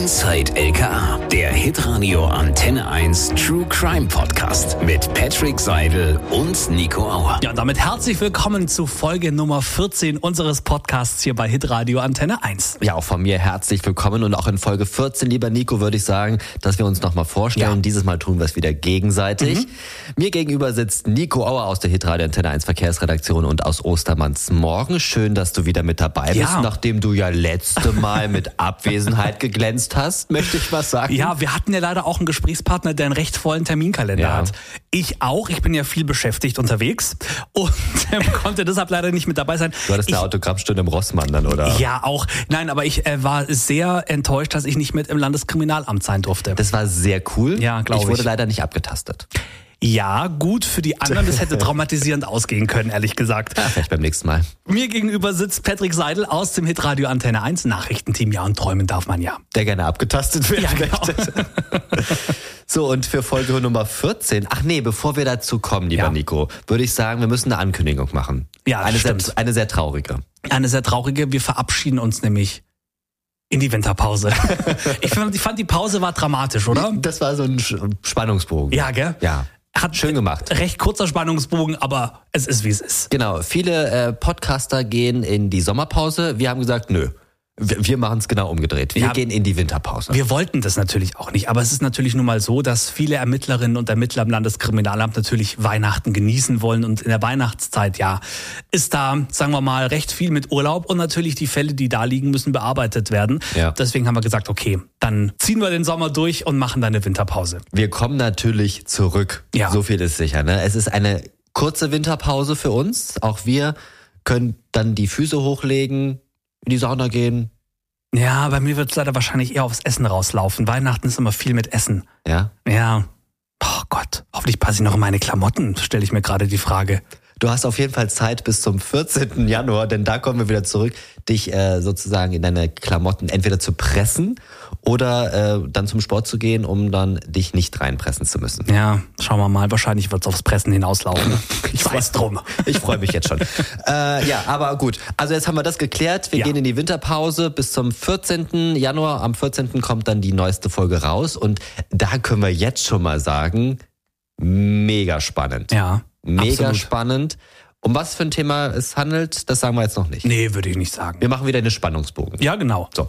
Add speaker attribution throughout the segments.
Speaker 1: Inside LKA, der Hitradio Antenne 1 True Crime Podcast mit Patrick Seidel und Nico Auer.
Speaker 2: Ja, und damit herzlich willkommen zu Folge Nummer 14 unseres Podcasts hier bei Hitradio Antenne 1.
Speaker 3: Ja, auch von mir herzlich willkommen und auch in Folge 14, lieber Nico, würde ich sagen, dass wir uns nochmal vorstellen. Ja. Dieses Mal tun wir es wieder gegenseitig. Mhm. Mir gegenüber sitzt Nico Auer aus der Hitradio Antenne 1 Verkehrsredaktion und aus Ostermanns Morgen. Schön, dass du wieder mit dabei bist, ja. nachdem du ja letzte Mal mit Abwesenheit geglänzt vermisst hast, möchte ich was sagen.
Speaker 2: Ja, wir hatten ja leider auch einen Gesprächspartner, der einen recht vollen Terminkalender ja. hat. Ich auch. Ich bin ja viel beschäftigt unterwegs und ähm, konnte deshalb leider nicht mit dabei sein.
Speaker 3: Du hattest
Speaker 2: ich,
Speaker 3: eine Autogrammstunde im Rossmann dann, oder?
Speaker 2: Ja, auch. Nein, aber ich äh, war sehr enttäuscht, dass ich nicht mit im Landeskriminalamt sein durfte.
Speaker 3: Das war sehr cool.
Speaker 2: Ja, glaube ich.
Speaker 3: Ich wurde leider nicht abgetastet.
Speaker 2: Ja, gut für die anderen. Das hätte traumatisierend ausgehen können, ehrlich gesagt.
Speaker 3: Ja, vielleicht beim nächsten Mal.
Speaker 2: Mir gegenüber sitzt Patrick Seidel aus dem Hitradio Antenne 1 Nachrichtenteam. Ja, und träumen darf man ja.
Speaker 3: Der gerne abgetastet wird.
Speaker 2: Ja, genau.
Speaker 3: so, und für Folge Nummer 14. Ach nee, bevor wir dazu kommen, lieber ja. Nico, würde ich sagen, wir müssen eine Ankündigung machen.
Speaker 2: Ja,
Speaker 3: eine
Speaker 2: stimmt.
Speaker 3: Sehr, eine sehr traurige.
Speaker 2: Eine sehr traurige. Wir verabschieden uns nämlich in die Winterpause. ich, fand, ich fand, die Pause war dramatisch, oder?
Speaker 3: Das war so ein Spannungsbogen.
Speaker 2: Ja, gell?
Speaker 3: Ja. Hat schön gemacht.
Speaker 2: Recht kurzer Spannungsbogen, aber es ist wie es ist.
Speaker 3: Genau. Viele äh, Podcaster gehen in die Sommerpause. Wir haben gesagt, nö. Wir machen es genau umgedreht. Wir ja, gehen in die Winterpause.
Speaker 2: Wir wollten das natürlich auch nicht. Aber es ist natürlich nun mal so, dass viele Ermittlerinnen und Ermittler im Landeskriminalamt natürlich Weihnachten genießen wollen. Und in der Weihnachtszeit, ja, ist da, sagen wir mal, recht viel mit Urlaub. Und natürlich die Fälle, die da liegen, müssen bearbeitet werden. Ja. Deswegen haben wir gesagt, okay, dann ziehen wir den Sommer durch und machen dann eine Winterpause.
Speaker 3: Wir kommen natürlich zurück. Ja. So viel ist sicher. Ne? Es ist eine kurze Winterpause für uns. Auch wir können dann die Füße hochlegen, in die Sauna gehen.
Speaker 2: Ja, bei mir wird es leider wahrscheinlich eher aufs Essen rauslaufen. Weihnachten ist immer viel mit Essen.
Speaker 3: Ja?
Speaker 2: Ja. Oh Gott, hoffentlich passe ich noch in meine Klamotten, stelle ich mir gerade die Frage.
Speaker 3: Du hast auf jeden Fall Zeit bis zum 14. Januar, denn da kommen wir wieder zurück, dich äh, sozusagen in deine Klamotten entweder zu pressen oder äh, dann zum Sport zu gehen, um dann dich nicht reinpressen zu müssen.
Speaker 2: Ja, schauen wir mal. Wahrscheinlich wird es aufs Pressen hinauslaufen.
Speaker 3: ich weiß drum. Ich freue mich jetzt schon. äh, ja, aber gut. Also jetzt haben wir das geklärt. Wir ja. gehen in die Winterpause bis zum 14. Januar. Am 14. kommt dann die neueste Folge raus und da können wir jetzt schon mal sagen, mega spannend.
Speaker 2: Ja.
Speaker 3: Mega absolut. spannend. Um was für ein Thema es handelt, das sagen wir jetzt noch nicht.
Speaker 2: Nee, würde ich nicht sagen.
Speaker 3: Wir machen wieder eine Spannungsbogen.
Speaker 2: Ja, genau.
Speaker 3: So.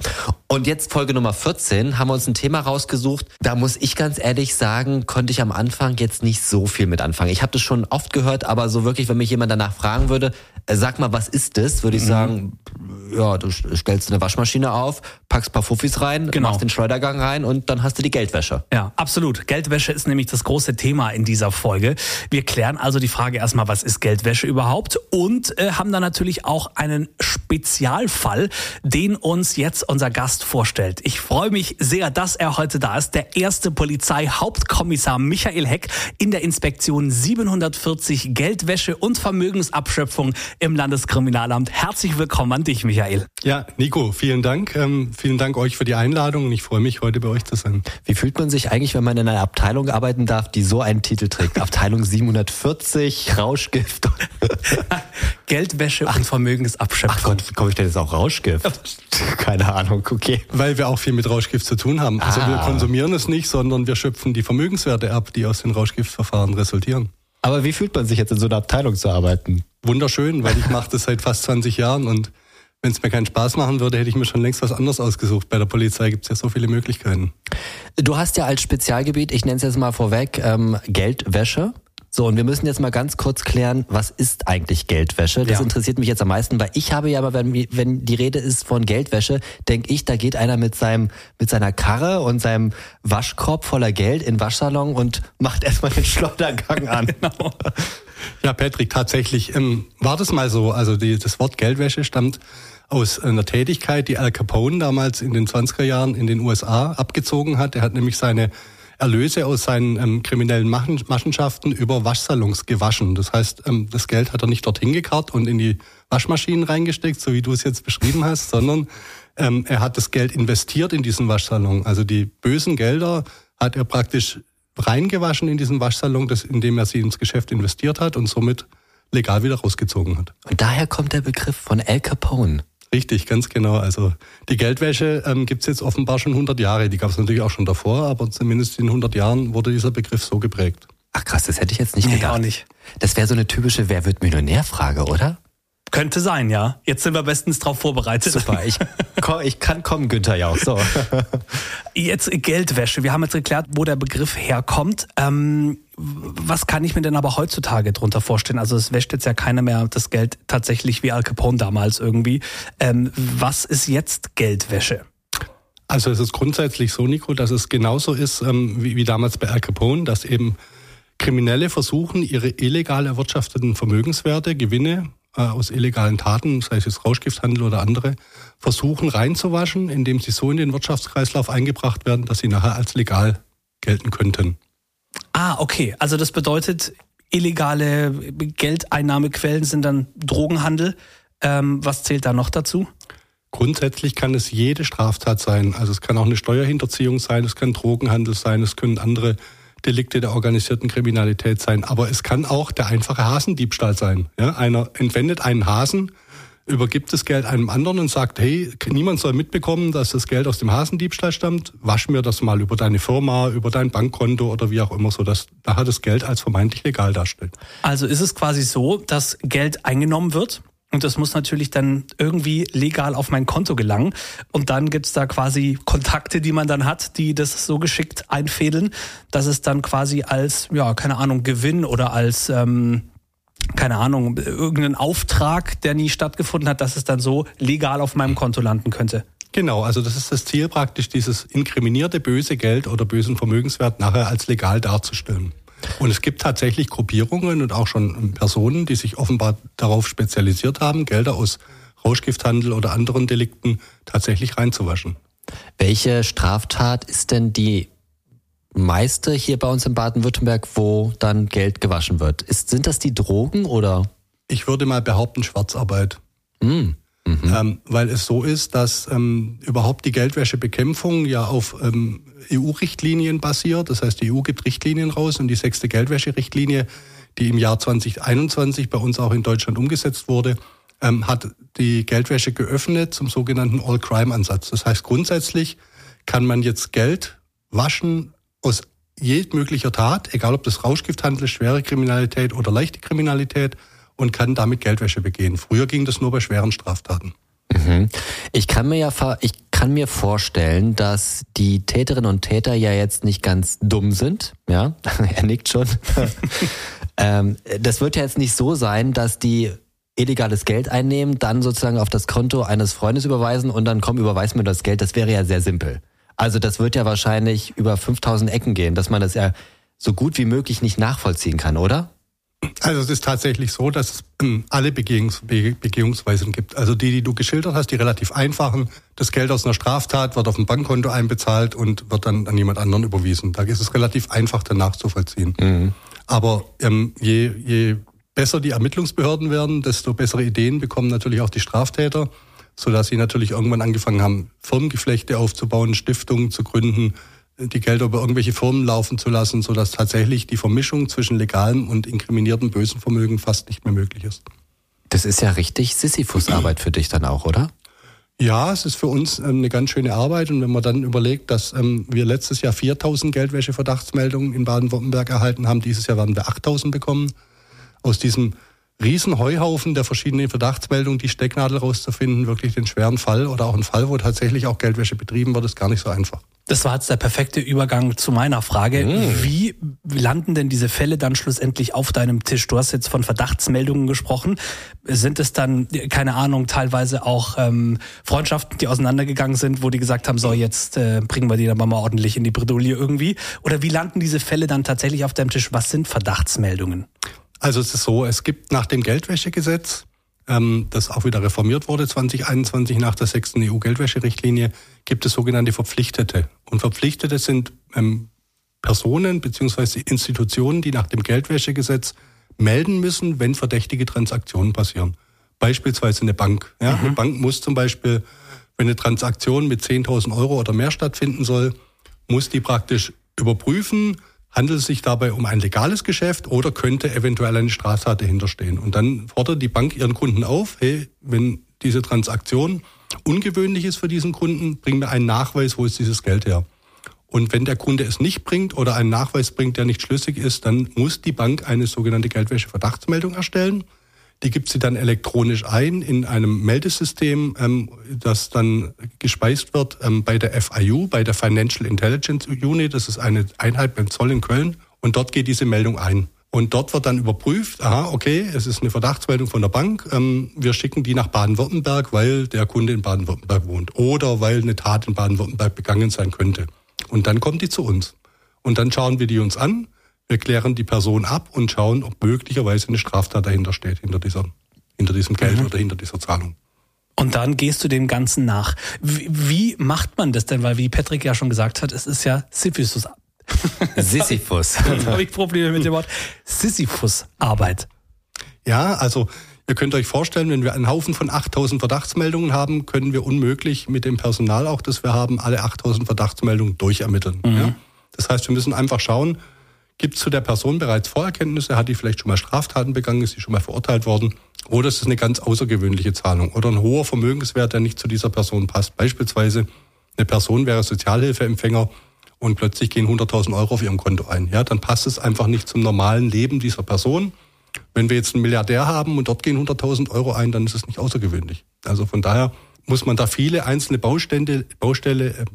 Speaker 3: Und jetzt Folge Nummer 14 haben wir uns ein Thema rausgesucht. Da muss ich ganz ehrlich sagen, konnte ich am Anfang jetzt nicht so viel mit anfangen. Ich habe das schon oft gehört, aber so wirklich, wenn mich jemand danach fragen würde, äh, sag mal, was ist das, würde ich mhm. sagen, ja, du stellst eine Waschmaschine auf, packst paar Fuffis rein, genau. machst den Schleudergang rein und dann hast du die Geldwäsche.
Speaker 2: Ja, absolut. Geldwäsche ist nämlich das große Thema in dieser Folge. Wir klären also die Frage erstmal, was ist Geldwäsche überhaupt? Und äh, haben dann natürlich auch einen Spezialfall, den uns jetzt unser Gast vorstellt. Ich freue mich sehr, dass er heute da ist. Der erste Polizeihauptkommissar Michael Heck in der Inspektion 740 Geldwäsche und Vermögensabschöpfung im Landeskriminalamt. Herzlich willkommen an dich, Michael. Michael.
Speaker 4: Ja, Nico, vielen Dank. Ähm, vielen Dank euch für die Einladung und ich freue mich, heute bei euch zu sein.
Speaker 3: Wie fühlt man sich eigentlich, wenn man in einer Abteilung arbeiten darf, die so einen Titel trägt? Abteilung 740, Rauschgift.
Speaker 2: Geldwäsche Ach, und Vermögensabschöpfung. Ach
Speaker 3: Gott, komme ich denn jetzt auch Rauschgift? Keine Ahnung, okay.
Speaker 4: Weil wir auch viel mit Rauschgift zu tun haben. Also ah. wir konsumieren es nicht, sondern wir schöpfen die Vermögenswerte ab, die aus den Rauschgiftverfahren resultieren.
Speaker 3: Aber wie fühlt man sich jetzt in so einer Abteilung zu arbeiten?
Speaker 4: Wunderschön, weil ich mache das seit fast 20 Jahren und wenn es mir keinen Spaß machen würde, hätte ich mir schon längst was anderes ausgesucht. Bei der Polizei gibt es ja so viele Möglichkeiten.
Speaker 3: Du hast ja als Spezialgebiet, ich nenne es jetzt mal vorweg, ähm, Geldwäsche. So, und wir müssen jetzt mal ganz kurz klären, was ist eigentlich Geldwäsche? Das ja. interessiert mich jetzt am meisten, weil ich habe ja aber, wenn, wenn die Rede ist von Geldwäsche, denke ich, da geht einer mit seinem, mit seiner Karre und seinem Waschkorb voller Geld in den Waschsalon und macht erstmal den Schleudergang an. genau.
Speaker 4: Ja, Patrick, tatsächlich ähm, war das mal so. Also die, das Wort Geldwäsche stammt aus einer Tätigkeit, die Al Capone damals in den 20er Jahren in den USA abgezogen hat. Er hat nämlich seine Erlöse aus seinen ähm, kriminellen Machenschaften über Waschsalons gewaschen. Das heißt, ähm, das Geld hat er nicht dorthin gekarrt und in die Waschmaschinen reingesteckt, so wie du es jetzt beschrieben hast, sondern ähm, er hat das Geld investiert in diesen Waschsalon. Also die bösen Gelder hat er praktisch reingewaschen in diesen Waschsalon, das, indem er sie ins Geschäft investiert hat und somit legal wieder rausgezogen hat.
Speaker 3: Und daher kommt der Begriff von Al Capone.
Speaker 4: Richtig, ganz genau. Also die Geldwäsche ähm, gibt es jetzt offenbar schon 100 Jahre. Die gab es natürlich auch schon davor, aber zumindest in 100 Jahren wurde dieser Begriff so geprägt.
Speaker 3: Ach krass, das hätte ich jetzt nicht
Speaker 2: Nee,
Speaker 3: gedacht.
Speaker 2: auch nicht.
Speaker 3: Das wäre so eine typische Wer wird Millionär-Frage, oder?
Speaker 2: Könnte sein, ja. Jetzt sind wir bestens drauf vorbereitet.
Speaker 3: Super, ich, komm, ich kann kommen, Günther Jauch. So.
Speaker 2: Jetzt Geldwäsche. Wir haben jetzt geklärt, wo der Begriff herkommt. Ähm, was kann ich mir denn aber heutzutage drunter vorstellen? Also es wäscht jetzt ja keiner mehr das Geld tatsächlich wie Al Capone damals irgendwie. Ähm, was ist jetzt Geldwäsche?
Speaker 4: Also es ist grundsätzlich so, Nico, dass es genauso ist ähm, wie, wie damals bei Al Capone, dass eben Kriminelle versuchen, ihre illegal erwirtschafteten Vermögenswerte, Gewinne aus illegalen Taten, sei es jetzt Rauschgifthandel oder andere, versuchen reinzuwaschen, indem sie so in den Wirtschaftskreislauf eingebracht werden, dass sie nachher als legal gelten könnten.
Speaker 2: Ah, okay. Also das bedeutet, illegale Geldeinnahmequellen sind dann Drogenhandel. Ähm, was zählt da noch dazu?
Speaker 4: Grundsätzlich kann es jede Straftat sein. Also es kann auch eine Steuerhinterziehung sein, es kann Drogenhandel sein, es können andere Delikte der organisierten Kriminalität sein. Aber es kann auch der einfache Hasendiebstahl sein. Ja, einer entwendet einen Hasen, übergibt das Geld einem anderen und sagt, hey, niemand soll mitbekommen, dass das Geld aus dem Hasendiebstahl stammt. Wasch mir das mal über deine Firma, über dein Bankkonto oder wie auch immer, so dass nachher das Geld als vermeintlich legal darstellt.
Speaker 2: Also ist es quasi so, dass Geld eingenommen wird und das muss natürlich dann irgendwie legal auf mein Konto gelangen. Und dann gibt's da quasi Kontakte, die man dann hat, die das so geschickt einfädeln, dass es dann quasi als, ja, keine Ahnung, Gewinn oder als, ähm, keine Ahnung, irgendeinen Auftrag, der nie stattgefunden hat, dass es dann so legal auf meinem Konto landen könnte.
Speaker 4: Genau, also das ist das Ziel praktisch, dieses inkriminierte böse Geld oder bösen Vermögenswert nachher als legal darzustellen. Und es gibt tatsächlich Gruppierungen und auch schon Personen, die sich offenbar darauf spezialisiert haben, Gelder aus Rauschgifthandel oder anderen Delikten tatsächlich reinzuwaschen.
Speaker 3: Welche Straftat ist denn die meiste hier bei uns in Baden-Württemberg, wo dann Geld gewaschen wird? Ist, sind das die Drogen oder?
Speaker 4: Ich würde mal behaupten, Schwarzarbeit.
Speaker 3: Hm. Mhm.
Speaker 4: Ähm, weil es so ist, dass ähm, überhaupt die Geldwäschebekämpfung ja auf ähm, EU-Richtlinien basiert. Das heißt, die EU gibt Richtlinien raus und die sechste Geldwäscherichtlinie, die im Jahr 2021 bei uns auch in Deutschland umgesetzt wurde, ähm, hat die Geldwäsche geöffnet zum sogenannten All-Crime-Ansatz. Das heißt, grundsätzlich kann man jetzt Geld waschen aus jedmöglicher Tat, egal ob das Rauschgifthandel schwere Kriminalität oder leichte Kriminalität und kann damit Geldwäsche begehen. Früher ging das nur bei schweren Straftaten.
Speaker 3: Mhm. Ich kann mir ja, ich kann mir vorstellen, dass die Täterinnen und Täter ja jetzt nicht ganz dumm sind. Ja, er nickt schon. ähm, das wird ja jetzt nicht so sein, dass die illegales Geld einnehmen, dann sozusagen auf das Konto eines Freundes überweisen und dann komm, überweis mir das Geld. Das wäre ja sehr simpel. Also das wird ja wahrscheinlich über 5000 Ecken gehen, dass man das ja so gut wie möglich nicht nachvollziehen kann, oder?
Speaker 4: Also es ist tatsächlich so, dass es ähm, alle Begehungs Begehungsweisen gibt. Also die, die du geschildert hast, die relativ einfachen. Das Geld aus einer Straftat wird auf ein Bankkonto einbezahlt und wird dann an jemand anderen überwiesen. Da ist es relativ einfach, dann nachzuvollziehen. Mhm. Aber ähm, je, je besser die Ermittlungsbehörden werden, desto bessere Ideen bekommen natürlich auch die Straftäter, sodass sie natürlich irgendwann angefangen haben, Firmengeflechte aufzubauen, Stiftungen zu gründen, die Gelder über irgendwelche Firmen laufen zu lassen, sodass tatsächlich die Vermischung zwischen legalem und inkriminiertem bösen Vermögen fast nicht mehr möglich ist.
Speaker 3: Das ist ja richtig Sisyphus-Arbeit für dich dann auch, oder?
Speaker 4: Ja, es ist für uns eine ganz schöne Arbeit. Und wenn man dann überlegt, dass ähm, wir letztes Jahr 4000 Geldwäsche-Verdachtsmeldungen in Baden-Württemberg erhalten haben, dieses Jahr werden wir 8000 bekommen. Aus diesem riesen Heuhaufen der verschiedenen Verdachtsmeldungen, die Stecknadel rauszufinden, wirklich den schweren Fall oder auch einen Fall, wo tatsächlich auch Geldwäsche betrieben wird, ist gar nicht so einfach.
Speaker 2: Das war jetzt der perfekte Übergang zu meiner Frage. Mm. Wie landen denn diese Fälle dann schlussendlich auf deinem Tisch? Du hast jetzt von Verdachtsmeldungen gesprochen. Sind es dann, keine Ahnung, teilweise auch ähm, Freundschaften, die auseinandergegangen sind, wo die gesagt haben, so jetzt äh, bringen wir die dann mal ordentlich in die Bredouille irgendwie? Oder wie landen diese Fälle dann tatsächlich auf deinem Tisch? Was sind Verdachtsmeldungen?
Speaker 4: Also es ist so, es gibt nach dem Geldwäschegesetz, das auch wieder reformiert wurde 2021 nach der sechsten EU-Geldwäscherichtlinie, gibt es sogenannte Verpflichtete. Und Verpflichtete sind ähm, Personen beziehungsweise Institutionen, die nach dem Geldwäschegesetz melden müssen, wenn verdächtige Transaktionen passieren. Beispielsweise eine Bank. Ja? Mhm. Eine Bank muss zum Beispiel, wenn eine Transaktion mit 10.000 Euro oder mehr stattfinden soll, muss die praktisch überprüfen, handelt es sich dabei um ein legales Geschäft oder könnte eventuell eine Straftat dahinter stehen. Und dann fordert die Bank ihren Kunden auf, hey, wenn diese Transaktion ungewöhnlich ist für diesen Kunden, bring mir einen Nachweis, wo ist dieses Geld her. Und wenn der Kunde es nicht bringt oder einen Nachweis bringt, der nicht schlüssig ist, dann muss die Bank eine sogenannte Geldwäsche-Verdachtsmeldung erstellen. Die gibt sie dann elektronisch ein in einem Meldesystem, ähm, das dann gespeist wird ähm, bei der FIU, bei der Financial Intelligence Unit. Das ist eine Einheit beim Zoll in Köln. Und dort geht diese Meldung ein. Und dort wird dann überprüft, aha, okay, es ist eine Verdachtsmeldung von der Bank. Ähm, wir schicken die nach Baden-Württemberg, weil der Kunde in Baden-Württemberg wohnt oder weil eine Tat in Baden-Württemberg begangen sein könnte. Und dann kommt die zu uns. Und dann schauen wir die uns an, wir klären die Person ab und schauen, ob möglicherweise eine Straftat dahinter steht, hinter, dieser, hinter diesem Geld mhm. oder hinter dieser Zahlung.
Speaker 2: Und dann gehst du dem Ganzen nach. Wie, wie macht man das denn? Weil wie Patrick ja schon gesagt hat, es ist ja Sisyphus.
Speaker 3: Sisyphus.
Speaker 2: Jetzt habe ich Probleme mit dem Wort Sisyphus-Arbeit.
Speaker 4: Ja, also Ihr könnt euch vorstellen, wenn wir einen Haufen von 8000 Verdachtsmeldungen haben, können wir unmöglich mit dem Personal auch, das wir haben, alle 8000 Verdachtsmeldungen durchermitteln. Mhm. Ja? Das heißt, wir müssen einfach schauen, gibt es zu der Person bereits Vorerkenntnisse, hat die vielleicht schon mal Straftaten begangen, ist sie schon mal verurteilt worden oder ist es eine ganz außergewöhnliche Zahlung oder ein hoher Vermögenswert, der nicht zu dieser Person passt. Beispielsweise eine Person wäre Sozialhilfeempfänger und plötzlich gehen 100.000 Euro auf ihrem Konto ein. Ja, dann passt es einfach nicht zum normalen Leben dieser Person wenn wir jetzt einen Milliardär haben und dort gehen 100.000 Euro ein, dann ist es nicht außergewöhnlich. Also von daher muss man da viele einzelne Baustände, Baustelle, äh,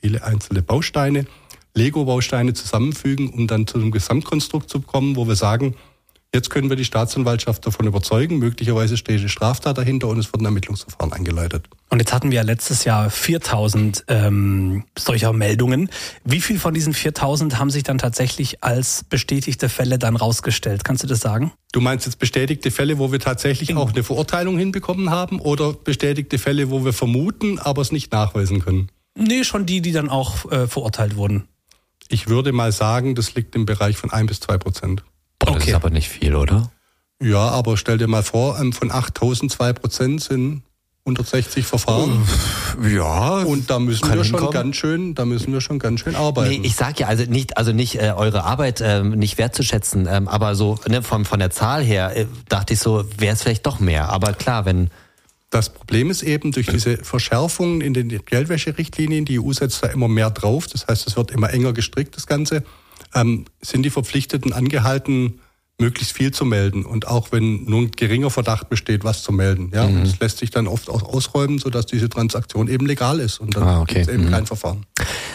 Speaker 4: viele einzelne Bausteine, Lego-Bausteine zusammenfügen, um dann zu einem Gesamtkonstrukt zu kommen, wo wir sagen, Jetzt können wir die Staatsanwaltschaft davon überzeugen, möglicherweise steht eine Straftat dahinter und es wird ein Ermittlungsverfahren eingeleitet.
Speaker 2: Und jetzt hatten wir ja letztes Jahr 4000 ähm, solcher Meldungen. Wie viel von diesen 4000 haben sich dann tatsächlich als bestätigte Fälle dann rausgestellt? Kannst du das sagen?
Speaker 4: Du meinst jetzt bestätigte Fälle, wo wir tatsächlich auch eine Verurteilung hinbekommen haben oder bestätigte Fälle, wo wir vermuten, aber es nicht nachweisen können?
Speaker 2: Nee, schon die, die dann auch äh, verurteilt wurden.
Speaker 4: Ich würde mal sagen, das liegt im Bereich von ein bis zwei Prozent.
Speaker 3: Boah, das ist aber nicht viel, oder?
Speaker 4: Ja, aber stell dir mal vor, ähm, von 8000 2 Prozent sind 160 Verfahren.
Speaker 3: Ja.
Speaker 4: Und da müssen wir schon ganz schön, da müssen wir schon ganz schön arbeiten. Nee,
Speaker 3: ich sag ja also nicht, also nicht äh, eure Arbeit äh, nicht wertzuschätzen, ähm, aber so ne, von von der Zahl her äh, dachte ich so, wäre es vielleicht doch mehr. Aber klar, wenn
Speaker 4: das Problem ist eben durch diese Verschärfungen in den Geldwäscherichtlinien, die EU setzt da immer mehr drauf. Das heißt, es wird immer enger gestrickt, das Ganze ähm, sind die Verpflichteten angehalten, möglichst viel zu melden und auch wenn nur ein geringer Verdacht besteht, was zu melden. Ja, mhm. das lässt sich dann oft auch ausräumen, sodass diese Transaktion eben legal ist und dann ah, okay. gibt es eben mhm. kein Verfahren.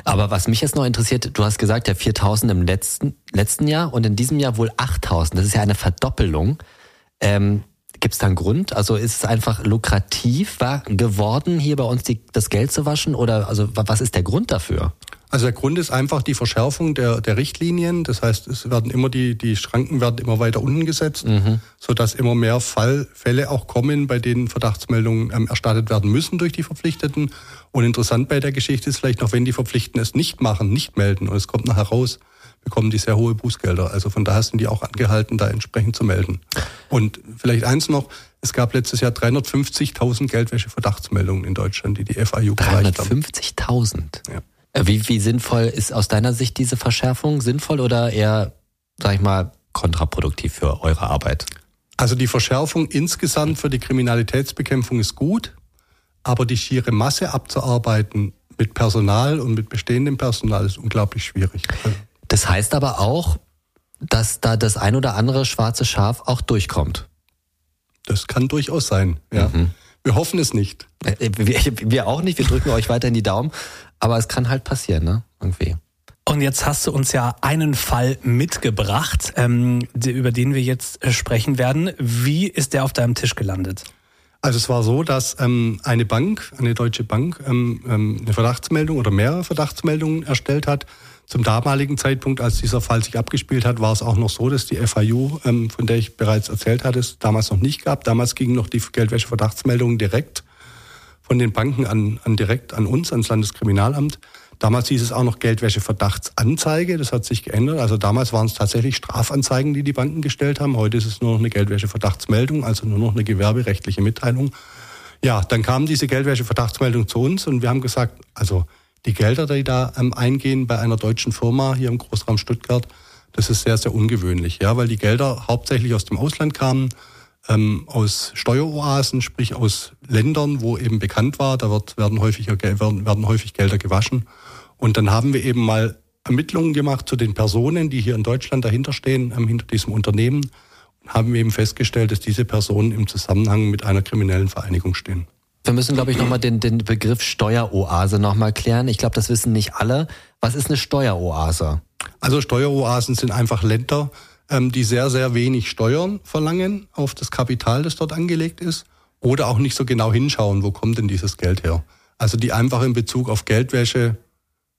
Speaker 3: Aber was mich jetzt noch interessiert, du hast gesagt, ja 4000 im letzten, letzten Jahr und in diesem Jahr wohl 8000. Das ist ja eine Verdoppelung. Ähm, Gibt es da einen Grund? Also ist es einfach lukrativ war, geworden, hier bei uns die, das Geld zu waschen? Oder also was ist der Grund dafür?
Speaker 4: Also der Grund ist einfach die Verschärfung der, der Richtlinien. Das heißt, es werden immer die, die Schranken werden immer weiter unten gesetzt, mhm. sodass immer mehr Fall, Fälle auch kommen, bei denen Verdachtsmeldungen ähm, erstattet werden müssen durch die Verpflichteten. Und interessant bei der Geschichte ist vielleicht noch, wenn die Verpflichteten es nicht machen, nicht melden und es kommt nachher raus, bekommen die sehr hohe Bußgelder. Also von daher sind die auch angehalten, da entsprechend zu melden. Und vielleicht eins noch, es gab letztes Jahr 350.000 Geldwäsche-Verdachtsmeldungen in Deutschland, die die FIU
Speaker 3: gereicht haben. 350.000? Ja. Äh, wie, wie sinnvoll ist aus deiner Sicht diese Verschärfung? Sinnvoll oder eher, sag ich mal, kontraproduktiv für eure Arbeit?
Speaker 4: Also die Verschärfung insgesamt für die Kriminalitätsbekämpfung ist gut, aber die schiere Masse abzuarbeiten mit Personal und mit bestehendem Personal ist unglaublich schwierig.
Speaker 3: Das heißt aber auch, dass da das ein oder andere schwarze Schaf auch durchkommt.
Speaker 4: Das kann durchaus sein, ja. Mhm. Wir hoffen es nicht.
Speaker 3: Äh, wir, wir auch nicht, wir drücken euch weiter in die Daumen. Aber es kann halt passieren, ne? Irgendwie.
Speaker 2: Und jetzt hast du uns ja einen Fall mitgebracht, ähm, über den wir jetzt äh, sprechen werden. Wie ist der auf deinem Tisch gelandet?
Speaker 4: Also es war so, dass ähm, eine Bank, eine deutsche Bank, ähm, ähm, eine Verdachtsmeldung oder mehrere Verdachtsmeldungen erstellt hat. Zum damaligen Zeitpunkt, als dieser Fall sich abgespielt hat, war es auch noch so, dass die FIU, ähm, von der ich bereits erzählt hatte, es damals noch nicht gab. Damals gingen noch die Geldwäsche-Verdachtsmeldungen direkt von den Banken an, an direkt an uns, ans Landeskriminalamt. Damals hieß es auch noch Geldwäsche-Verdachtsanzeige. Das hat sich geändert. Also damals waren es tatsächlich Strafanzeigen, die die Banken gestellt haben. Heute ist es nur noch eine Geldwäsche-Verdachtsmeldung, also nur noch eine gewerberechtliche Mitteilung. Ja, dann kam diese Geldwäsche-Verdachtsmeldung zu uns und wir haben gesagt, also die Gelder, die da ähm, eingehen bei einer deutschen Firma hier im Großraum Stuttgart, das ist sehr, sehr ungewöhnlich, ja, weil die Gelder hauptsächlich aus dem Ausland kamen ähm, aus Steueroasen, sprich aus Ländern, wo eben bekannt war, da wird, werden, häufiger, werden, werden häufig Gelder gewaschen. Und dann haben wir eben mal Ermittlungen gemacht zu den Personen, die hier in Deutschland dahinter stehen, ähm, hinter diesem Unternehmen, und haben eben festgestellt, dass diese Personen im Zusammenhang mit einer kriminellen Vereinigung stehen.
Speaker 3: Wir müssen, glaube ich, nochmal den, den Begriff Steueroase nochmal klären. Ich glaube, das wissen nicht alle. Was ist eine Steueroase?
Speaker 4: Also Steueroasen sind einfach Länder, ähm, die sehr, sehr wenig Steuern verlangen auf das Kapital, das dort angelegt ist, oder auch nicht so genau hinschauen, wo kommt denn dieses Geld her. Also die einfach in Bezug auf Geldwäsche